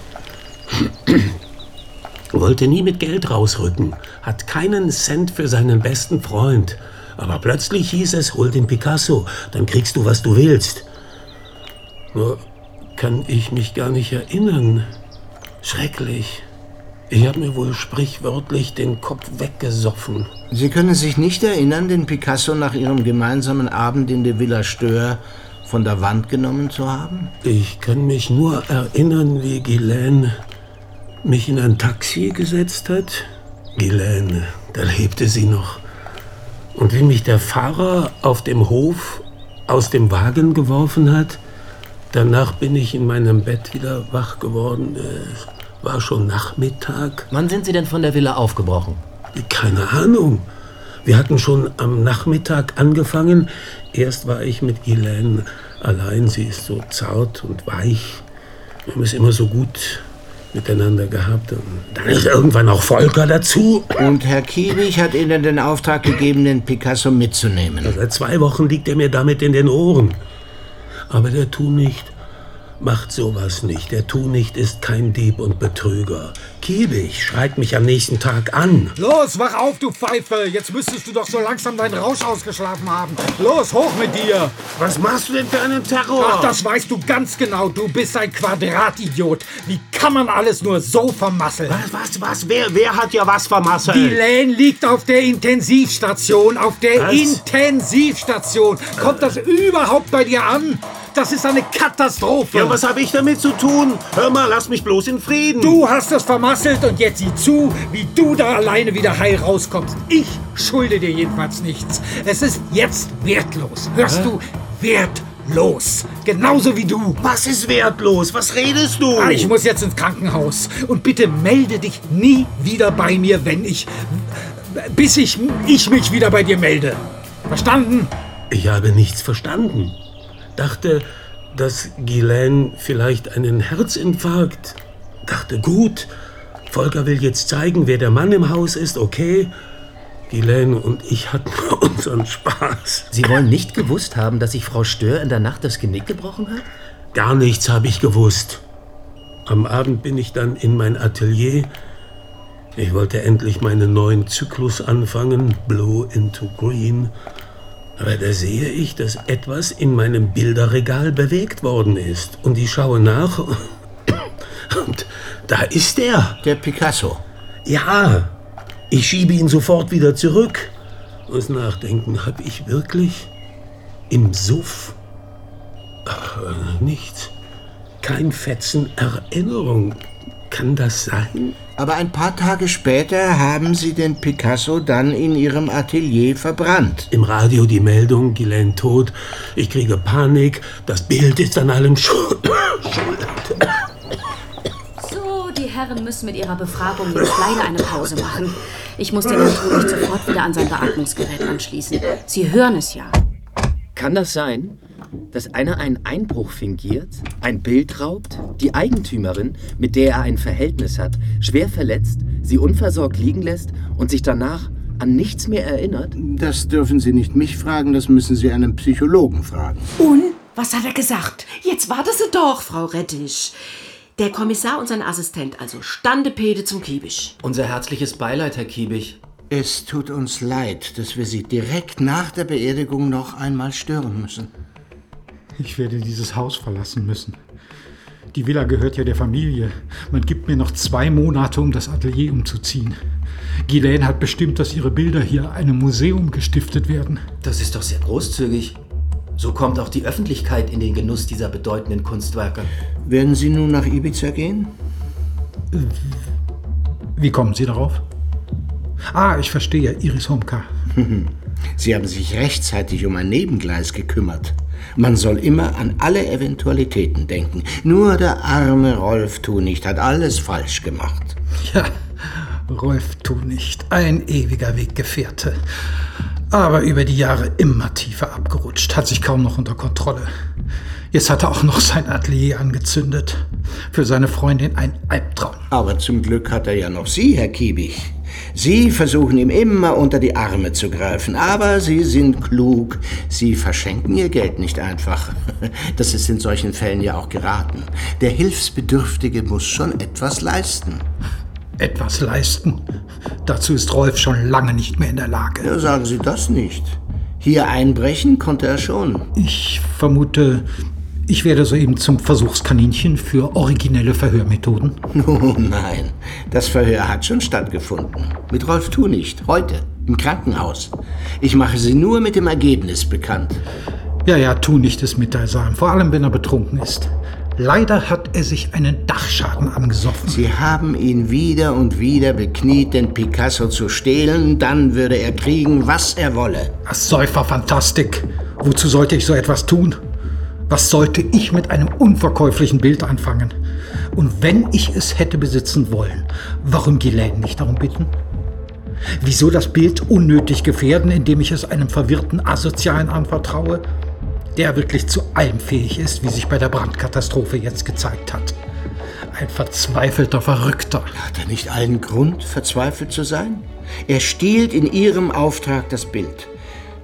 wollte nie mit Geld rausrücken. Hat keinen Cent für seinen besten Freund. Aber plötzlich hieß es, hol den Picasso, dann kriegst du, was du willst. Nur kann ich mich gar nicht erinnern. Schrecklich. Ich habe mir wohl sprichwörtlich den Kopf weggesoffen. Sie können sich nicht erinnern, den Picasso nach Ihrem gemeinsamen Abend in der Villa Stör von der Wand genommen zu haben? Ich kann mich nur erinnern, wie Ghislaine mich in ein Taxi gesetzt hat. Ghislaine, da lebte sie noch. Und wie mich der Fahrer auf dem Hof aus dem Wagen geworfen hat, danach bin ich in meinem Bett wieder wach geworden. War schon Nachmittag. Wann sind Sie denn von der Villa aufgebrochen? Keine Ahnung. Wir hatten schon am Nachmittag angefangen. Erst war ich mit Ghislaine allein. Sie ist so zart und weich. Wir haben es immer so gut miteinander gehabt. Und dann ist irgendwann auch Volker dazu. Und Herr Kiewig hat Ihnen den Auftrag gegeben, den Picasso mitzunehmen. Seit zwei Wochen liegt er mir damit in den Ohren. Aber der Tunicht macht sowas nicht. Der Tunicht ist kein Dieb und Betrüger. Kiebig schreit mich am nächsten Tag an. Los, wach auf, du Pfeife! Jetzt müsstest du doch so langsam deinen Rausch ausgeschlafen haben. Los, hoch mit dir! Was machst du denn für einen Terror? Ach, das weißt du ganz genau. Du bist ein Quadratidiot. Wie kann man alles nur so vermasseln? Was, was, was? Wer, wer hat ja was vermasselt? Die Lane liegt auf der Intensivstation. Auf der Was? Intensivstation. Kommt das überhaupt bei dir an? Das ist eine Katastrophe. Ja, was habe ich damit zu tun? Hör mal, lass mich bloß in Frieden. Du hast es vermasselt und jetzt sieh zu, wie du da alleine wieder heil rauskommst. Ich schulde dir jedenfalls nichts. Es ist jetzt wertlos. Hörst Hä? du? Wertlos. Genauso wie du. Was ist wertlos? Was redest du? Ah, Ich muss jetzt ins Krankenhaus. Und bitte melde dich nie wieder bei mir, wenn ich. bis ich, ich mich wieder bei dir melde. Verstanden? Ich habe nichts verstanden. Dachte, dass Ghislaine vielleicht einen Herzinfarkt. Dachte, gut, Volker will jetzt zeigen, wer der Mann im Haus ist, okay. Ghislaine und ich hatten unseren Spaß. Sie wollen nicht gewusst haben, dass sich Frau Stör in der Nacht das Genick gebrochen hat? Gar nichts habe ich gewusst. Am Abend bin ich dann in mein Atelier. Ich wollte endlich meinen neuen Zyklus anfangen, Blue into Green. Aber da sehe ich, dass etwas in meinem Bilderregal bewegt worden ist. Und ich schaue nach. Und da ist er. Der Picasso. Ja. Ich schiebe ihn sofort wieder zurück. Aus Nachdenken habe ich wirklich im Suff Ach, nichts. Kein Fetzen Erinnerung. Kann das sein? Aber ein paar Tage später haben Sie den Picasso dann in Ihrem Atelier verbrannt. Im Radio die Meldung, Ghislaine tot. Ich kriege Panik. Das Bild ist an allem schuld. Herren müssen mit ihrer Befragung jetzt leider eine Pause machen. Ich muss den Herrn Trulich sofort wieder an sein Beatmungsgerät anschließen. Sie hören es ja. Kann das sein, dass einer einen Einbruch fingiert, ein Bild raubt, die Eigentümerin, mit der er ein Verhältnis hat, schwer verletzt, sie unversorgt liegen lässt und sich danach an nichts mehr erinnert? Das dürfen Sie nicht mich fragen, das müssen Sie einen Psychologen fragen. Und? Was hat er gesagt? Jetzt warten Sie doch, Frau Rettich. Der Kommissar und sein Assistent, also Standepede zum Kiebisch. Unser herzliches Beileid, Herr Kiebig. Es tut uns leid, dass wir Sie direkt nach der Beerdigung noch einmal stören müssen. Ich werde dieses Haus verlassen müssen. Die Villa gehört ja der Familie. Man gibt mir noch zwei Monate, um das Atelier umzuziehen. Ghislaine hat bestimmt, dass ihre Bilder hier einem Museum gestiftet werden. Das ist doch sehr großzügig. So kommt auch die Öffentlichkeit in den Genuss dieser bedeutenden Kunstwerke. Werden Sie nun nach Ibiza gehen? Wie kommen Sie darauf? Ah, ich verstehe, Iris Homka. Sie haben sich rechtzeitig um ein Nebengleis gekümmert. Man soll immer an alle Eventualitäten denken. Nur der arme Rolf Thunicht hat alles falsch gemacht. Ja, Rolf Thunicht, ein ewiger Weggefährte. Aber über die Jahre immer tiefer abgerutscht, hat sich kaum noch unter Kontrolle. Jetzt hat er auch noch sein Atelier angezündet. Für seine Freundin ein Albtraum. Aber zum Glück hat er ja noch Sie, Herr Kiebig. Sie versuchen ihm immer unter die Arme zu greifen, aber Sie sind klug. Sie verschenken Ihr Geld nicht einfach. Das ist in solchen Fällen ja auch geraten. Der Hilfsbedürftige muss schon etwas leisten. Etwas leisten? Dazu ist Rolf schon lange nicht mehr in der Lage. Ja, sagen Sie das nicht. Hier einbrechen konnte er schon. Ich vermute, ich werde soeben zum Versuchskaninchen für originelle Verhörmethoden. Oh nein, das Verhör hat schon stattgefunden. Mit Rolf Thunicht, heute, im Krankenhaus. Ich mache Sie nur mit dem Ergebnis bekannt. Ja, ja, tu nicht ist mitteilsam, vor allem wenn er betrunken ist. Leider hat er sich einen Dachschaden angesoffen. Sie haben ihn wieder und wieder bekniet, den Picasso zu stehlen, dann würde er kriegen, was er wolle. Das Säuferfantastik. Wozu sollte ich so etwas tun? Was sollte ich mit einem unverkäuflichen Bild anfangen? Und wenn ich es hätte besitzen wollen, warum Ghislaine nicht darum bitten? Wieso das Bild unnötig gefährden, indem ich es einem verwirrten Asozialen anvertraue, der wirklich zu allem fähig ist, wie sich bei der Brandkatastrophe jetzt gezeigt hat. Ein verzweifelter Verrückter. Hat er nicht allen Grund, verzweifelt zu sein? Er stiehlt in ihrem Auftrag das Bild.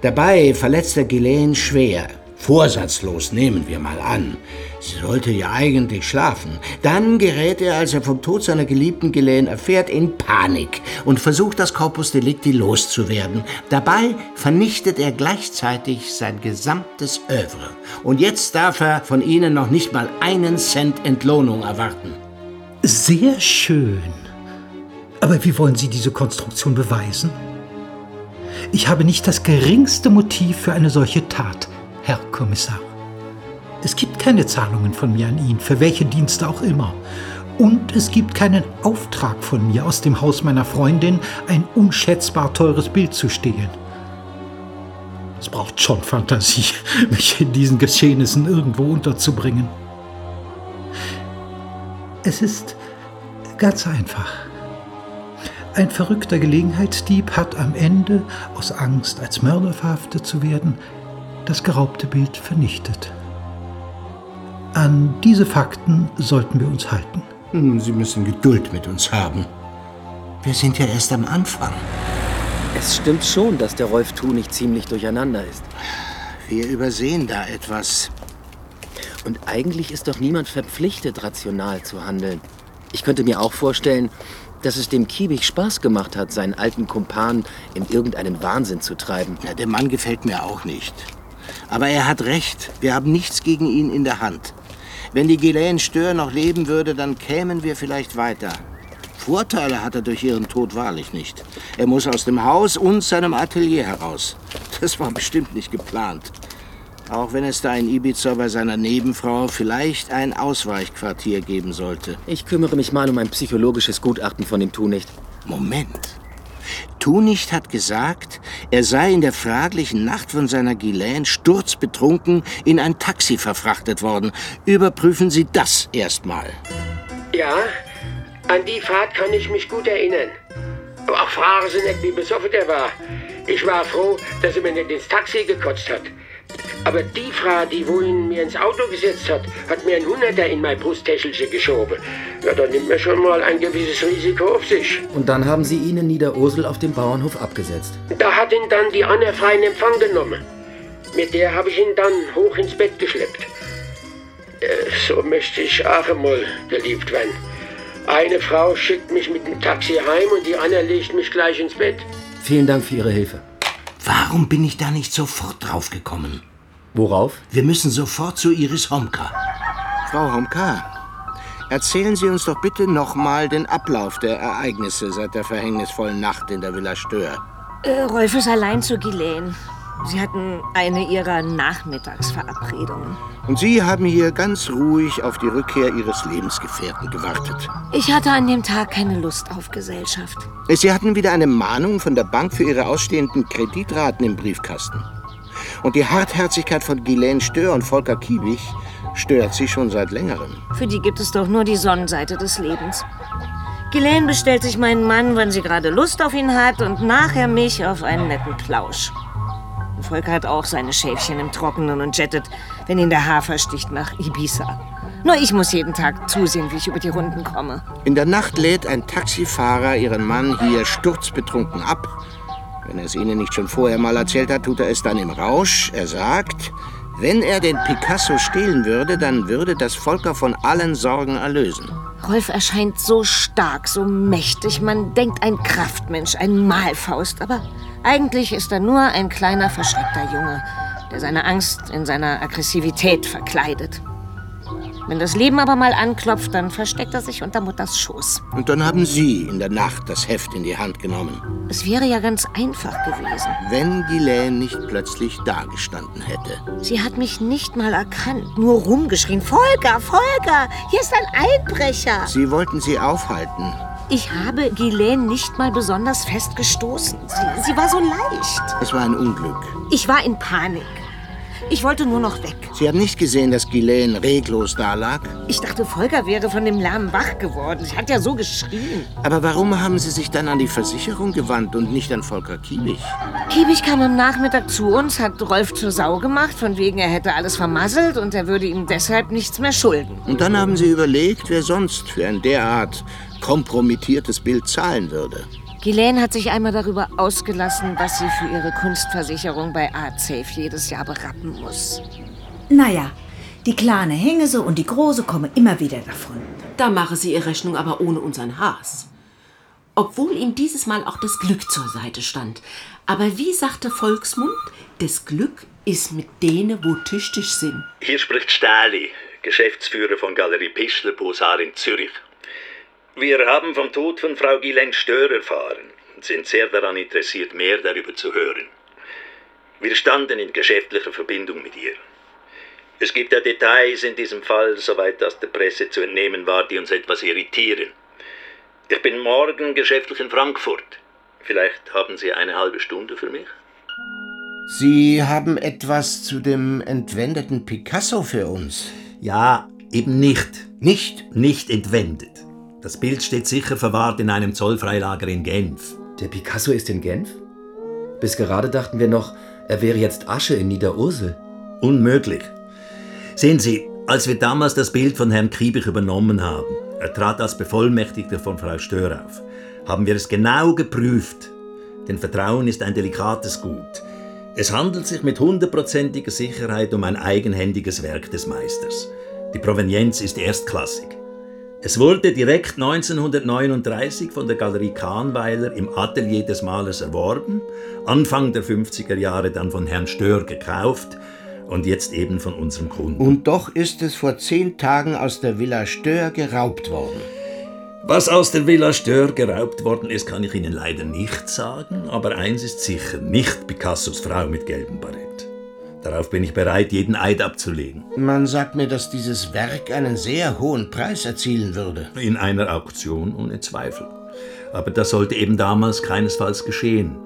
Dabei verletzt er Ghislaine schwer. Vorsatzlos nehmen wir mal an. Sie sollte ja eigentlich schlafen. Dann gerät er, als er vom Tod seiner geliebten Ghislaine erfährt, in Panik und versucht, das Corpus Delicti loszuwerden. Dabei vernichtet er gleichzeitig sein gesamtes Övre. Und jetzt darf er von Ihnen noch nicht mal einen Cent Entlohnung erwarten. Sehr schön. Aber wie wollen Sie diese Konstruktion beweisen? Ich habe nicht das geringste Motiv für eine solche Tat, Herr Kommissar. Es gibt keine Zahlungen von mir an ihn, für welche Dienste auch immer. Und es gibt keinen Auftrag von mir, aus dem Haus meiner Freundin ein unschätzbar teures Bild zu stehlen. Es braucht schon Fantasie, mich in diesen Geschehnissen irgendwo unterzubringen. Es ist ganz einfach. Ein verrückter Gelegenheitsdieb hat am Ende, aus Angst, als Mörder verhaftet zu werden, das geraubte Bild vernichtet. An diese Fakten sollten wir uns halten. Sie müssen Geduld mit uns haben. Wir sind ja erst am Anfang. Es stimmt schon, dass der Rolf Tunig ziemlich durcheinander ist. Wir übersehen da etwas. Und eigentlich ist doch niemand verpflichtet, rational zu handeln. Ich könnte mir auch vorstellen, dass es dem Kiebig Spaß gemacht hat, seinen alten Kumpan in irgendeinen Wahnsinn zu treiben. Ja, der Mann gefällt mir auch nicht. Aber er hat recht. Wir haben nichts gegen ihn in der Hand. Wenn die Ghislaine Stör noch leben würde, dann kämen wir vielleicht weiter. Vorteile hat er durch ihren Tod wahrlich nicht. Er muss aus dem Haus und seinem Atelier heraus. Das war bestimmt nicht geplant. Auch wenn es da in Ibiza bei seiner Nebenfrau vielleicht ein Ausweichquartier geben sollte. Ich kümmere mich mal um ein psychologisches Gutachten von dem Tunicht. Moment. Tunicht hat gesagt, er sei in der fraglichen Nacht von seiner Ghislaine sturzbetrunken in ein Taxi verfrachtet worden. Überprüfen Sie das erstmal. Ja, an die Fahrt kann ich mich gut erinnern. Aber auch fragen Sie nicht, wie besoffen der war. Ich war froh, dass er mir nicht ins Taxi gekotzt hat. Aber die Frau, die wohin mir ins Auto gesetzt hat, hat mir ein Hunderter in mein Brusttäschelchen geschoben. Ja, da nimmt man schon mal ein gewisses Risiko auf sich. Und dann haben sie ihn in Niederursel auf dem Bauernhof abgesetzt. Da hat ihn dann die Anna freien Empfang genommen. Mit der habe ich ihn dann hoch ins Bett geschleppt. Äh, so möchte ich auch einmal geliebt werden. Eine Frau schickt mich mit dem Taxi heim und die Anna legt mich gleich ins Bett. Vielen Dank für Ihre Hilfe. Warum bin ich da nicht sofort drauf gekommen? Worauf? Wir müssen sofort zu Iris Homka. Frau Homka, erzählen Sie uns doch bitte nochmal den Ablauf der Ereignisse seit der verhängnisvollen Nacht in der Villa Stör. Äh, Rolf ist allein zu Ghislaine. Sie hatten eine ihrer Nachmittagsverabredungen. Und Sie haben hier ganz ruhig auf die Rückkehr Ihres Lebensgefährten gewartet. Ich hatte an dem Tag keine Lust auf Gesellschaft. Sie hatten wieder eine Mahnung von der Bank für Ihre ausstehenden Kreditraten im Briefkasten. Und die Hartherzigkeit von Ghislaine Stör und Volker Kiewig stört Sie schon seit längerem. Für die gibt es doch nur die Sonnenseite des Lebens. Ghislaine bestellt sich meinen Mann, wenn sie gerade Lust auf ihn hat und nachher mich auf einen netten Plausch. Volker hat auch seine Schäfchen im Trockenen und jettet, wenn ihn der Hafer sticht, nach Ibiza. Nur ich muss jeden Tag zusehen, wie ich über die Runden komme. In der Nacht lädt ein Taxifahrer Ihren Mann hier sturzbetrunken ab. Wenn er es Ihnen nicht schon vorher mal erzählt hat, tut er es dann im Rausch. Er sagt, wenn er den Picasso stehlen würde, dann würde das Volker von allen Sorgen erlösen. Rolf erscheint so stark, so mächtig. Man denkt ein Kraftmensch, ein Malfaust. Aber eigentlich ist er nur ein kleiner, verschreckter Junge, der seine Angst in seiner Aggressivität verkleidet. Wenn das Leben aber mal anklopft, dann versteckt er sich unter Mutters Schoß. Und dann haben Sie in der Nacht das Heft in die Hand genommen. Es wäre ja ganz einfach gewesen. Wenn Ghislaine nicht plötzlich dagestanden hätte. Sie hat mich nicht mal erkannt, nur rumgeschrien. Volker, Volker, hier ist ein Einbrecher. Sie wollten sie aufhalten. Ich habe Ghislaine nicht mal besonders fest gestoßen. Sie, sie war so leicht. Es war ein Unglück. Ich war in Panik. Ich wollte nur noch weg. Sie haben nicht gesehen, dass Ghislaine reglos dalag? Ich dachte, Volker wäre von dem Lärm wach geworden. Sie hat ja so geschrien. Aber warum haben Sie sich dann an die Versicherung gewandt und nicht an Volker Kiebig? Kiebig kam am Nachmittag zu uns, hat Rolf zur Sau gemacht, von wegen er hätte alles vermasselt und er würde ihm deshalb nichts mehr schulden. Und dann haben Sie überlegt, wer sonst für ein derart kompromittiertes Bild zahlen würde. Ghislaine hat sich einmal darüber ausgelassen, was sie für ihre Kunstversicherung bei ArtSafe jedes Jahr berappen muss. Naja, die Kleine hänge so und die Große komme immer wieder davon. Da mache sie ihre Rechnung aber ohne unseren Haas. Obwohl ihm dieses Mal auch das Glück zur Seite stand. Aber wie sagte Volksmund, das Glück ist mit denen, wo tüchtig sind. Hier spricht Stähli, Geschäftsführer von Galerie Pischler Posar in Zürich. Wir haben vom Tod von Frau Ghislaine Stör erfahren und sind sehr daran interessiert, mehr darüber zu hören. Wir standen in geschäftlicher Verbindung mit ihr. Es gibt ja Details in diesem Fall, soweit das der Presse zu entnehmen war, die uns etwas irritieren. Ich bin morgen geschäftlich in Frankfurt. Vielleicht haben Sie eine halbe Stunde für mich? Sie haben etwas zu dem entwendeten Picasso für uns. Ja, eben nicht. Nicht? Nicht entwendet. Das Bild steht sicher verwahrt in einem Zollfreilager in Genf. Der Picasso ist in Genf? Bis gerade dachten wir noch, er wäre jetzt Asche in Niederursel. Unmöglich. Sehen Sie, als wir damals das Bild von Herrn Kriebich übernommen haben, er trat als Bevollmächtigter von Frau Stör auf, haben wir es genau geprüft. Denn Vertrauen ist ein delikates Gut. Es handelt sich mit hundertprozentiger Sicherheit um ein eigenhändiges Werk des Meisters. Die Provenienz ist erstklassig. Es wurde direkt 1939 von der Galerie Kahnweiler im Atelier des Malers erworben, Anfang der 50er Jahre dann von Herrn Stör gekauft und jetzt eben von unserem Kunden. Und doch ist es vor zehn Tagen aus der Villa Stör geraubt worden. Was aus der Villa Stör geraubt worden ist, kann ich Ihnen leider nicht sagen, aber eins ist sicher, nicht Picassos Frau mit gelbem Barett. Darauf bin ich bereit, jeden Eid abzulegen. Man sagt mir, dass dieses Werk einen sehr hohen Preis erzielen würde. In einer Auktion ohne Zweifel. Aber das sollte eben damals keinesfalls geschehen.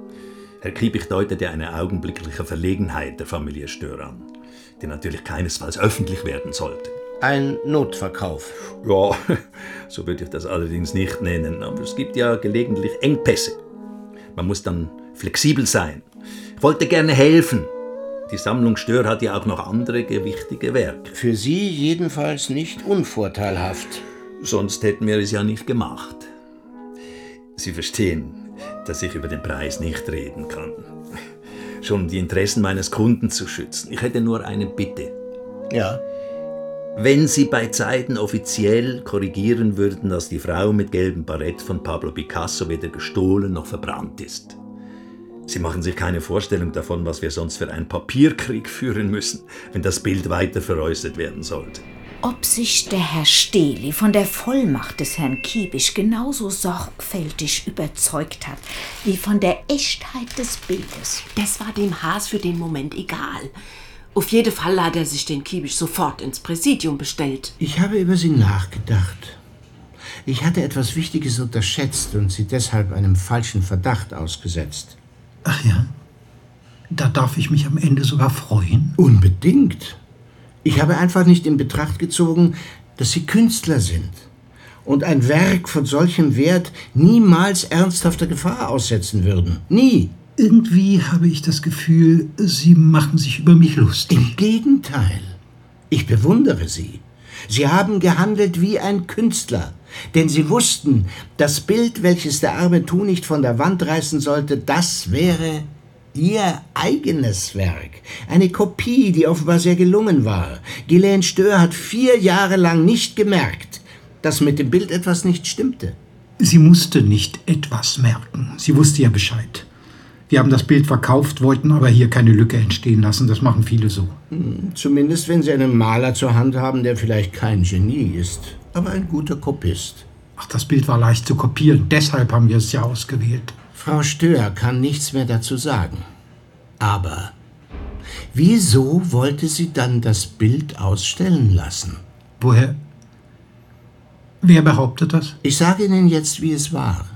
Herr Kiebich deutete eine augenblickliche Verlegenheit der Familie Stör an, die natürlich keinesfalls öffentlich werden sollte. Ein Notverkauf. Ja, so würde ich das allerdings nicht nennen, aber es gibt ja gelegentlich Engpässe. Man muss dann flexibel sein. Ich wollte gerne helfen. Die Sammlung Stör hat ja auch noch andere gewichtige Werke. Für Sie jedenfalls nicht unvorteilhaft. Sonst hätten wir es ja nicht gemacht. Sie verstehen, dass ich über den Preis nicht reden kann. Schon um die Interessen meines Kunden zu schützen. Ich hätte nur eine Bitte. Ja. Wenn Sie bei Zeiten offiziell korrigieren würden, dass die Frau mit gelbem Barett von Pablo Picasso weder gestohlen noch verbrannt ist. Sie machen sich keine Vorstellung davon, was wir sonst für einen Papierkrieg führen müssen, wenn das Bild weiter veräußert werden sollte. Ob sich der Herr Stehli von der Vollmacht des Herrn Kiebisch genauso sorgfältig überzeugt hat, wie von der Echtheit des Bildes. Das war dem Haas für den Moment egal. Auf jeden Fall hat er sich den Kiebisch sofort ins Präsidium bestellt. Ich habe über Sie nachgedacht. Ich hatte etwas Wichtiges unterschätzt und Sie deshalb einem falschen Verdacht ausgesetzt. Ach ja? Da darf ich mich am Ende sogar freuen? Unbedingt. Ich habe einfach nicht in Betracht gezogen, dass Sie Künstler sind und ein Werk von solchem Wert niemals ernsthafter Gefahr aussetzen würden. Nie. Irgendwie habe ich das Gefühl, Sie machen sich über mich lustig. Im Gegenteil. Ich bewundere Sie. Sie haben gehandelt wie ein Künstler, denn Sie wussten, das Bild, welches der arme nicht von der Wand reißen sollte, das wäre Ihr eigenes Werk. Eine Kopie, die offenbar sehr gelungen war. Ghislaine Stör hat vier Jahre lang nicht gemerkt, dass mit dem Bild etwas nicht stimmte. Sie musste nicht etwas merken. Sie wusste ja Bescheid. Wir haben das Bild verkauft, wollten aber hier keine Lücke entstehen lassen. Das machen viele so. Hm, Zumindest wenn Sie einen Maler zur Hand haben, der vielleicht kein Genie ist, aber ein guter Kopist. Ach, das Bild war leicht zu kopieren. Deshalb haben wir es ja ausgewählt. Frau Stör kann nichts mehr dazu sagen. Aber wieso wollte sie dann das Bild ausstellen lassen? Woher? Wer behauptet das? Ich sage Ihnen jetzt, wie es war.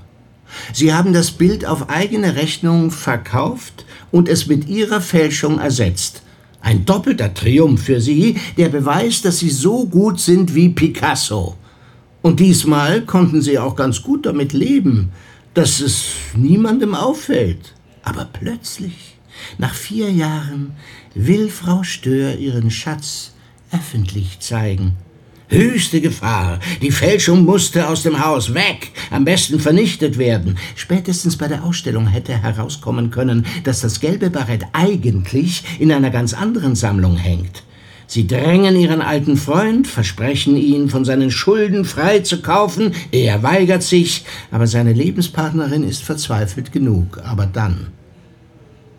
Sie haben das Bild auf eigene Rechnung verkauft und es mit Ihrer Fälschung ersetzt. Ein doppelter Triumph für Sie, der Beweis, dass Sie so gut sind wie Picasso. Und diesmal konnten Sie auch ganz gut damit leben, dass es niemandem auffällt. Aber plötzlich, nach vier Jahren, will Frau Stör ihren Schatz öffentlich zeigen. Höchste Gefahr. Die Fälschung musste aus dem Haus weg, am besten vernichtet werden. Spätestens bei der Ausstellung hätte herauskommen können, dass das gelbe Barett eigentlich in einer ganz anderen Sammlung hängt. Sie drängen ihren alten Freund, versprechen ihn, von seinen Schulden frei zu kaufen. Er weigert sich, aber seine Lebenspartnerin ist verzweifelt genug. Aber dann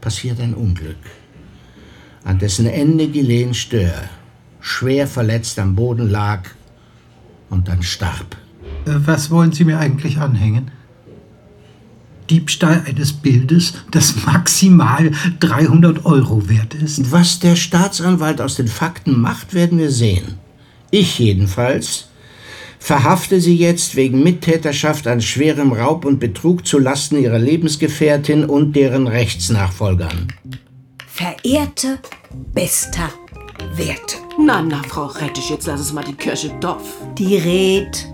passiert ein Unglück, an dessen Ende Ghislaine Stör schwer verletzt am Boden lag und dann starb. Äh, Was wollen Sie mir eigentlich anhängen? Diebstahl eines Bildes, das maximal 300 Euro wert ist. Was der Staatsanwalt aus den Fakten macht, werden wir sehen. Ich jedenfalls verhafte sie jetzt wegen Mittäterschaft an schwerem Raub und Betrug zu Lasten ihrer Lebensgefährtin und deren Rechtsnachfolgern. Verehrte, bester, werte. Na, na, Frau Rettich, jetzt lass es mal die Kirche Dorf. Die Red.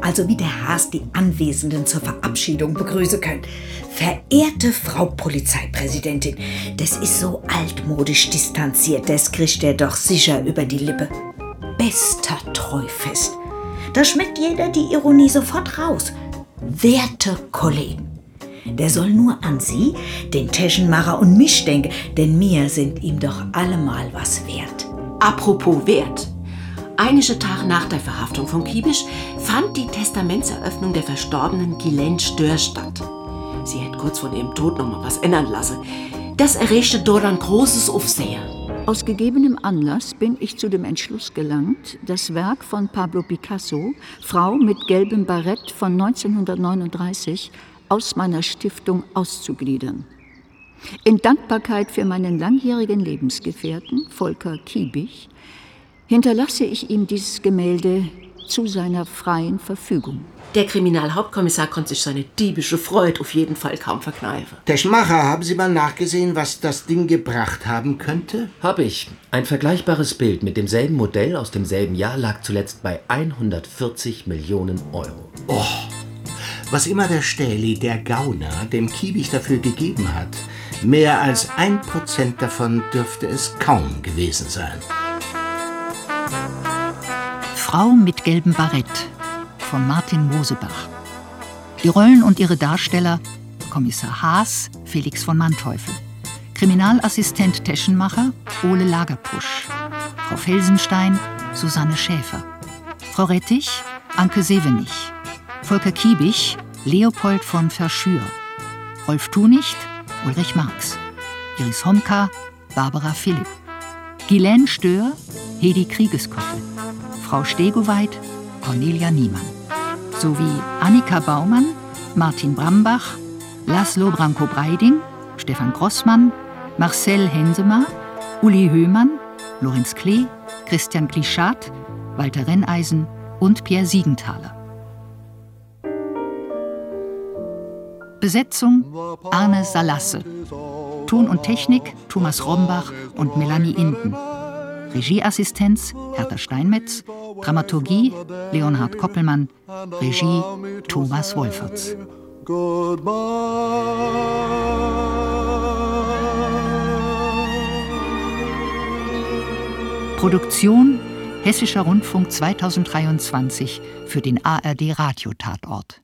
Also wie der Haas die Anwesenden zur Verabschiedung begrüßen können. Verehrte Frau Polizeipräsidentin, das ist so altmodisch distanziert, das kriegt er doch sicher über die Lippe. Bester Treufest. Da schmeckt jeder die Ironie sofort raus. Werte Kollegen, der soll nur an Sie, den Taschenmacher und mich denken, denn mir sind ihm doch allemal was wert. Apropos Wert. Einige Tage nach der Verhaftung von Kiebisch fand die Testamentseröffnung der verstorbenen Ghislaine Stör statt. Sie hätte kurz vor ihrem Tod noch mal was ändern lassen. Das erregte dort ein großes Aufsehen. Aus gegebenem Anlass bin ich zu dem Entschluss gelangt, das Werk von Pablo Picasso, Frau mit gelbem Barett von 1939, aus meiner Stiftung auszugliedern. In Dankbarkeit für meinen langjährigen Lebensgefährten, Volker Kiebich, hinterlasse ich ihm dieses Gemälde zu seiner freien Verfügung. Der Kriminalhauptkommissar konnte sich seine diebische Freude auf jeden Fall kaum verkneifen. Der Schmacher, haben Sie mal nachgesehen, was das Ding gebracht haben könnte? Hab ich. Ein vergleichbares Bild mit demselben Modell aus demselben Jahr lag zuletzt bei 140 Millionen Euro. Oh, was immer der Stähli, der Gauner, dem Kiebich dafür gegeben hat, mehr als ein Prozent davon dürfte es kaum gewesen sein. Frau mit gelbem Barett von Martin Mosebach. Die Rollen und ihre Darsteller Kommissar Haas, Felix von Manteuffel. Kriminalassistent Teschenmacher, Ole Lagerpusch. Frau Felsenstein, Susanne Schäfer. Frau Rettich, Anke Sevenich. Volker Kiebich, Leopold von Verschür. Rolf Thunicht, Ulrich Marx. Iris Homka, Barbara Philipp. Ghislaine Stör, Hedi Kriegeskoppel. Frau Stegoweit, Cornelia Niemann. Sowie Annika Baumann, Martin Brambach, Laszlo Branko-Breiding, Stefan Grossmann, Marcel Hensemer, Uli Höhmann, Lorenz Klee, Christian Klischat, Walter Renneisen und Pierre Siegenthaler. Besetzung Arne Salasse. Ton und Technik Thomas Rombach und Melanie Inden. Regieassistenz Hertha Steinmetz. Dramaturgie Leonhard Koppelmann. Regie Thomas Wolferts. Produktion Hessischer Rundfunk 2023 für den ARD Radiotatort.